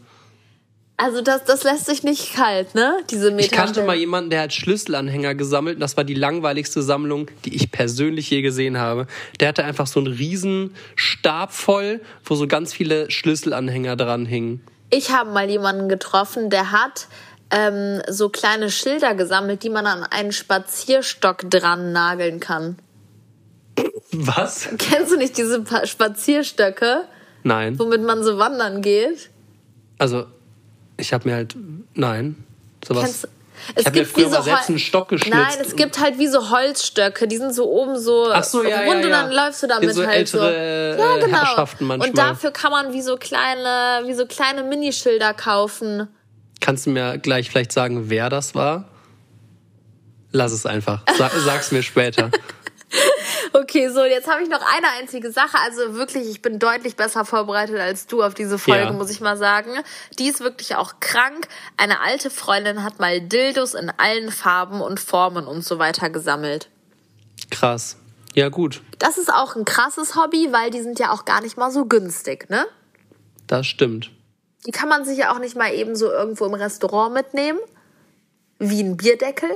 Also das, das lässt sich nicht kalt, ne? Diese Ich Metastäbe. kannte mal jemanden, der hat Schlüsselanhänger gesammelt. und Das war die langweiligste Sammlung, die ich persönlich je gesehen habe. Der hatte einfach so einen riesen Stab voll, wo so ganz viele Schlüsselanhänger dran hingen. Ich habe mal jemanden getroffen, der hat ähm, so kleine Schilder gesammelt, die man an einen Spazierstock dran nageln kann. Was? Kennst du nicht diese Pa- Spazierstöcke, Nein. womit man so wandern geht? Also, ich habe mir halt. Nein. Sowas. Kennst, ich habe mir früher mal Hol- selbst einen Stock geschnitzt. Nein, es gibt halt wie so Holzstöcke, die sind so oben so Ach so, ja, rund ja, und ja. dann läufst du damit so halt ältere, so. Ja, äh, genau. Herrschaften manchmal. Und dafür kann man wie so kleine, wie so kleine Minischilder kaufen. Kannst du mir gleich vielleicht sagen, wer das war? Lass es einfach. Sag, [laughs] sag's mir später. Okay, so, jetzt habe ich noch eine einzige Sache. Also wirklich, ich bin deutlich besser vorbereitet als du auf diese Folge, Ja. muss ich mal sagen. Die ist wirklich auch krank. Eine alte Freundin hat mal Dildos in allen Farben und Formen und so weiter gesammelt. Krass. Ja, gut. Das ist auch ein krasses Hobby, weil die sind ja auch gar nicht mal so günstig, ne? Das stimmt. Die kann man sich ja auch nicht mal eben so irgendwo im Restaurant mitnehmen. Wie ein Bierdeckel.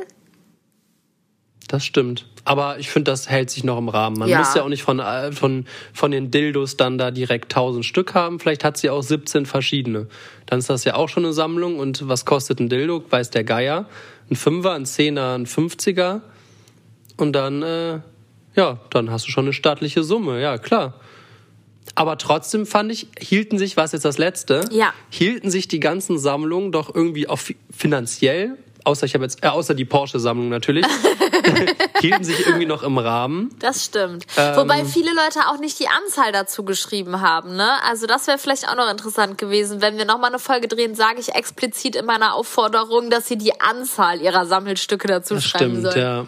Das stimmt. Aber ich finde, das hält sich noch im Rahmen. Man Ja. muss ja auch nicht von, äh, von, von den Dildos dann da direkt 1000 Stück haben. Vielleicht hat sie auch 17 verschiedene. Dann ist das ja auch schon eine Sammlung. Und was kostet ein Dildo? Weiß der Geier. Ein Fünfer, ein Zehner, ein Fünfziger. Und dann, äh, ja, dann hast du schon eine stattliche Summe. Ja, klar. Aber trotzdem fand ich, hielten sich, was jetzt das letzte, Ja. hielten sich die ganzen Sammlungen doch irgendwie auch fi- finanziell außer ich habe jetzt, äh, außer die Porsche-Sammlung natürlich, [laughs] [laughs] hielten sich irgendwie noch im Rahmen. Das stimmt. Ähm. Wobei viele Leute auch nicht die Anzahl dazu geschrieben haben, ne? Also das wäre vielleicht auch noch interessant gewesen. Wenn wir nochmal eine Folge drehen, sage ich explizit in meiner Aufforderung, dass sie die Anzahl ihrer Sammelstücke dazu Das schreiben stimmt, sollen. ja.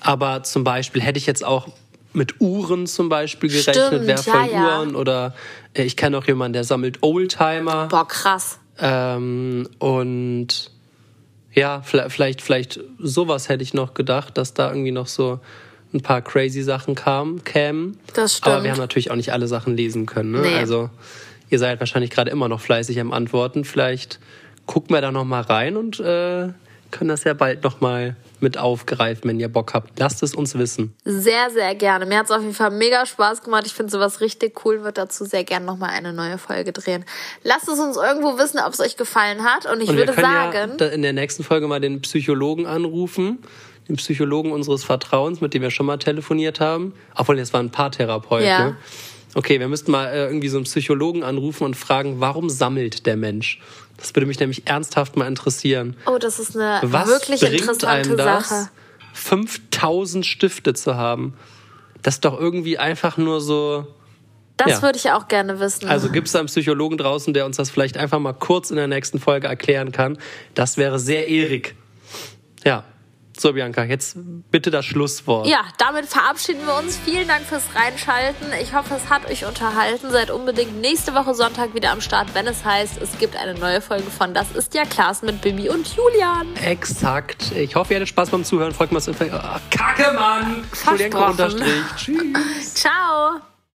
Aber zum Beispiel hätte ich jetzt auch mit Uhren zum Beispiel gerechnet, Stimmt, wertvollen ja, ja. Uhren oder äh, ich kenne auch jemanden, der sammelt Oldtimer. Boah, krass. Ähm, und ja, vielleicht, vielleicht, sowas hätte ich noch gedacht, dass da irgendwie noch so ein paar crazy Sachen kamen, kämen. Das Aber stimmt. wir haben natürlich auch nicht alle Sachen lesen können. Ne? Nee. Also ihr seid wahrscheinlich gerade immer noch fleißig am Antworten. Vielleicht gucken wir da noch mal rein und äh, können das ja bald noch mal mit aufgreifen, wenn ihr Bock habt. Lasst es uns wissen. Sehr, sehr gerne. Mir hat es auf jeden Fall mega Spaß gemacht. Ich finde sowas richtig cool. Wird dazu sehr gerne nochmal eine neue Folge drehen. Lasst es uns irgendwo wissen, ob es euch gefallen hat. Und ich Und würde sagen, ja in der nächsten Folge mal den Psychologen anrufen. Den Psychologen unseres Vertrauens, mit dem wir schon mal telefoniert haben. Obwohl, das war ein Paartherapeut, Ja. ne? Okay, wir müssten mal äh, irgendwie so einen Psychologen anrufen und fragen, warum sammelt der Mensch? Das würde mich nämlich ernsthaft mal interessieren. oh, das ist eine Was wirklich bringt interessante einem das, Sache. 5000 Stifte zu haben? Das ist doch irgendwie einfach nur so. Das Ja. würde ich auch gerne wissen. Also gibt es da einen Psychologen draußen, der uns das vielleicht einfach mal kurz in der nächsten Folge erklären kann? Das wäre sehr ehrig. Ja. So, Bianca, jetzt bitte das Schlusswort. Ja, damit verabschieden wir uns. Vielen Dank fürs Reinschalten. Ich hoffe, es hat euch unterhalten. Seid unbedingt nächste Woche Sonntag wieder am Start, wenn es heißt, es gibt eine neue Folge von Das ist ja Klaas mit Bibi und Julian. Exakt. Ich hoffe, ihr hattet Spaß beim Zuhören. Folgt mal Instagram. Ah, Kacke, Mann! Unterstrich. [laughs] Tschüss. Ciao.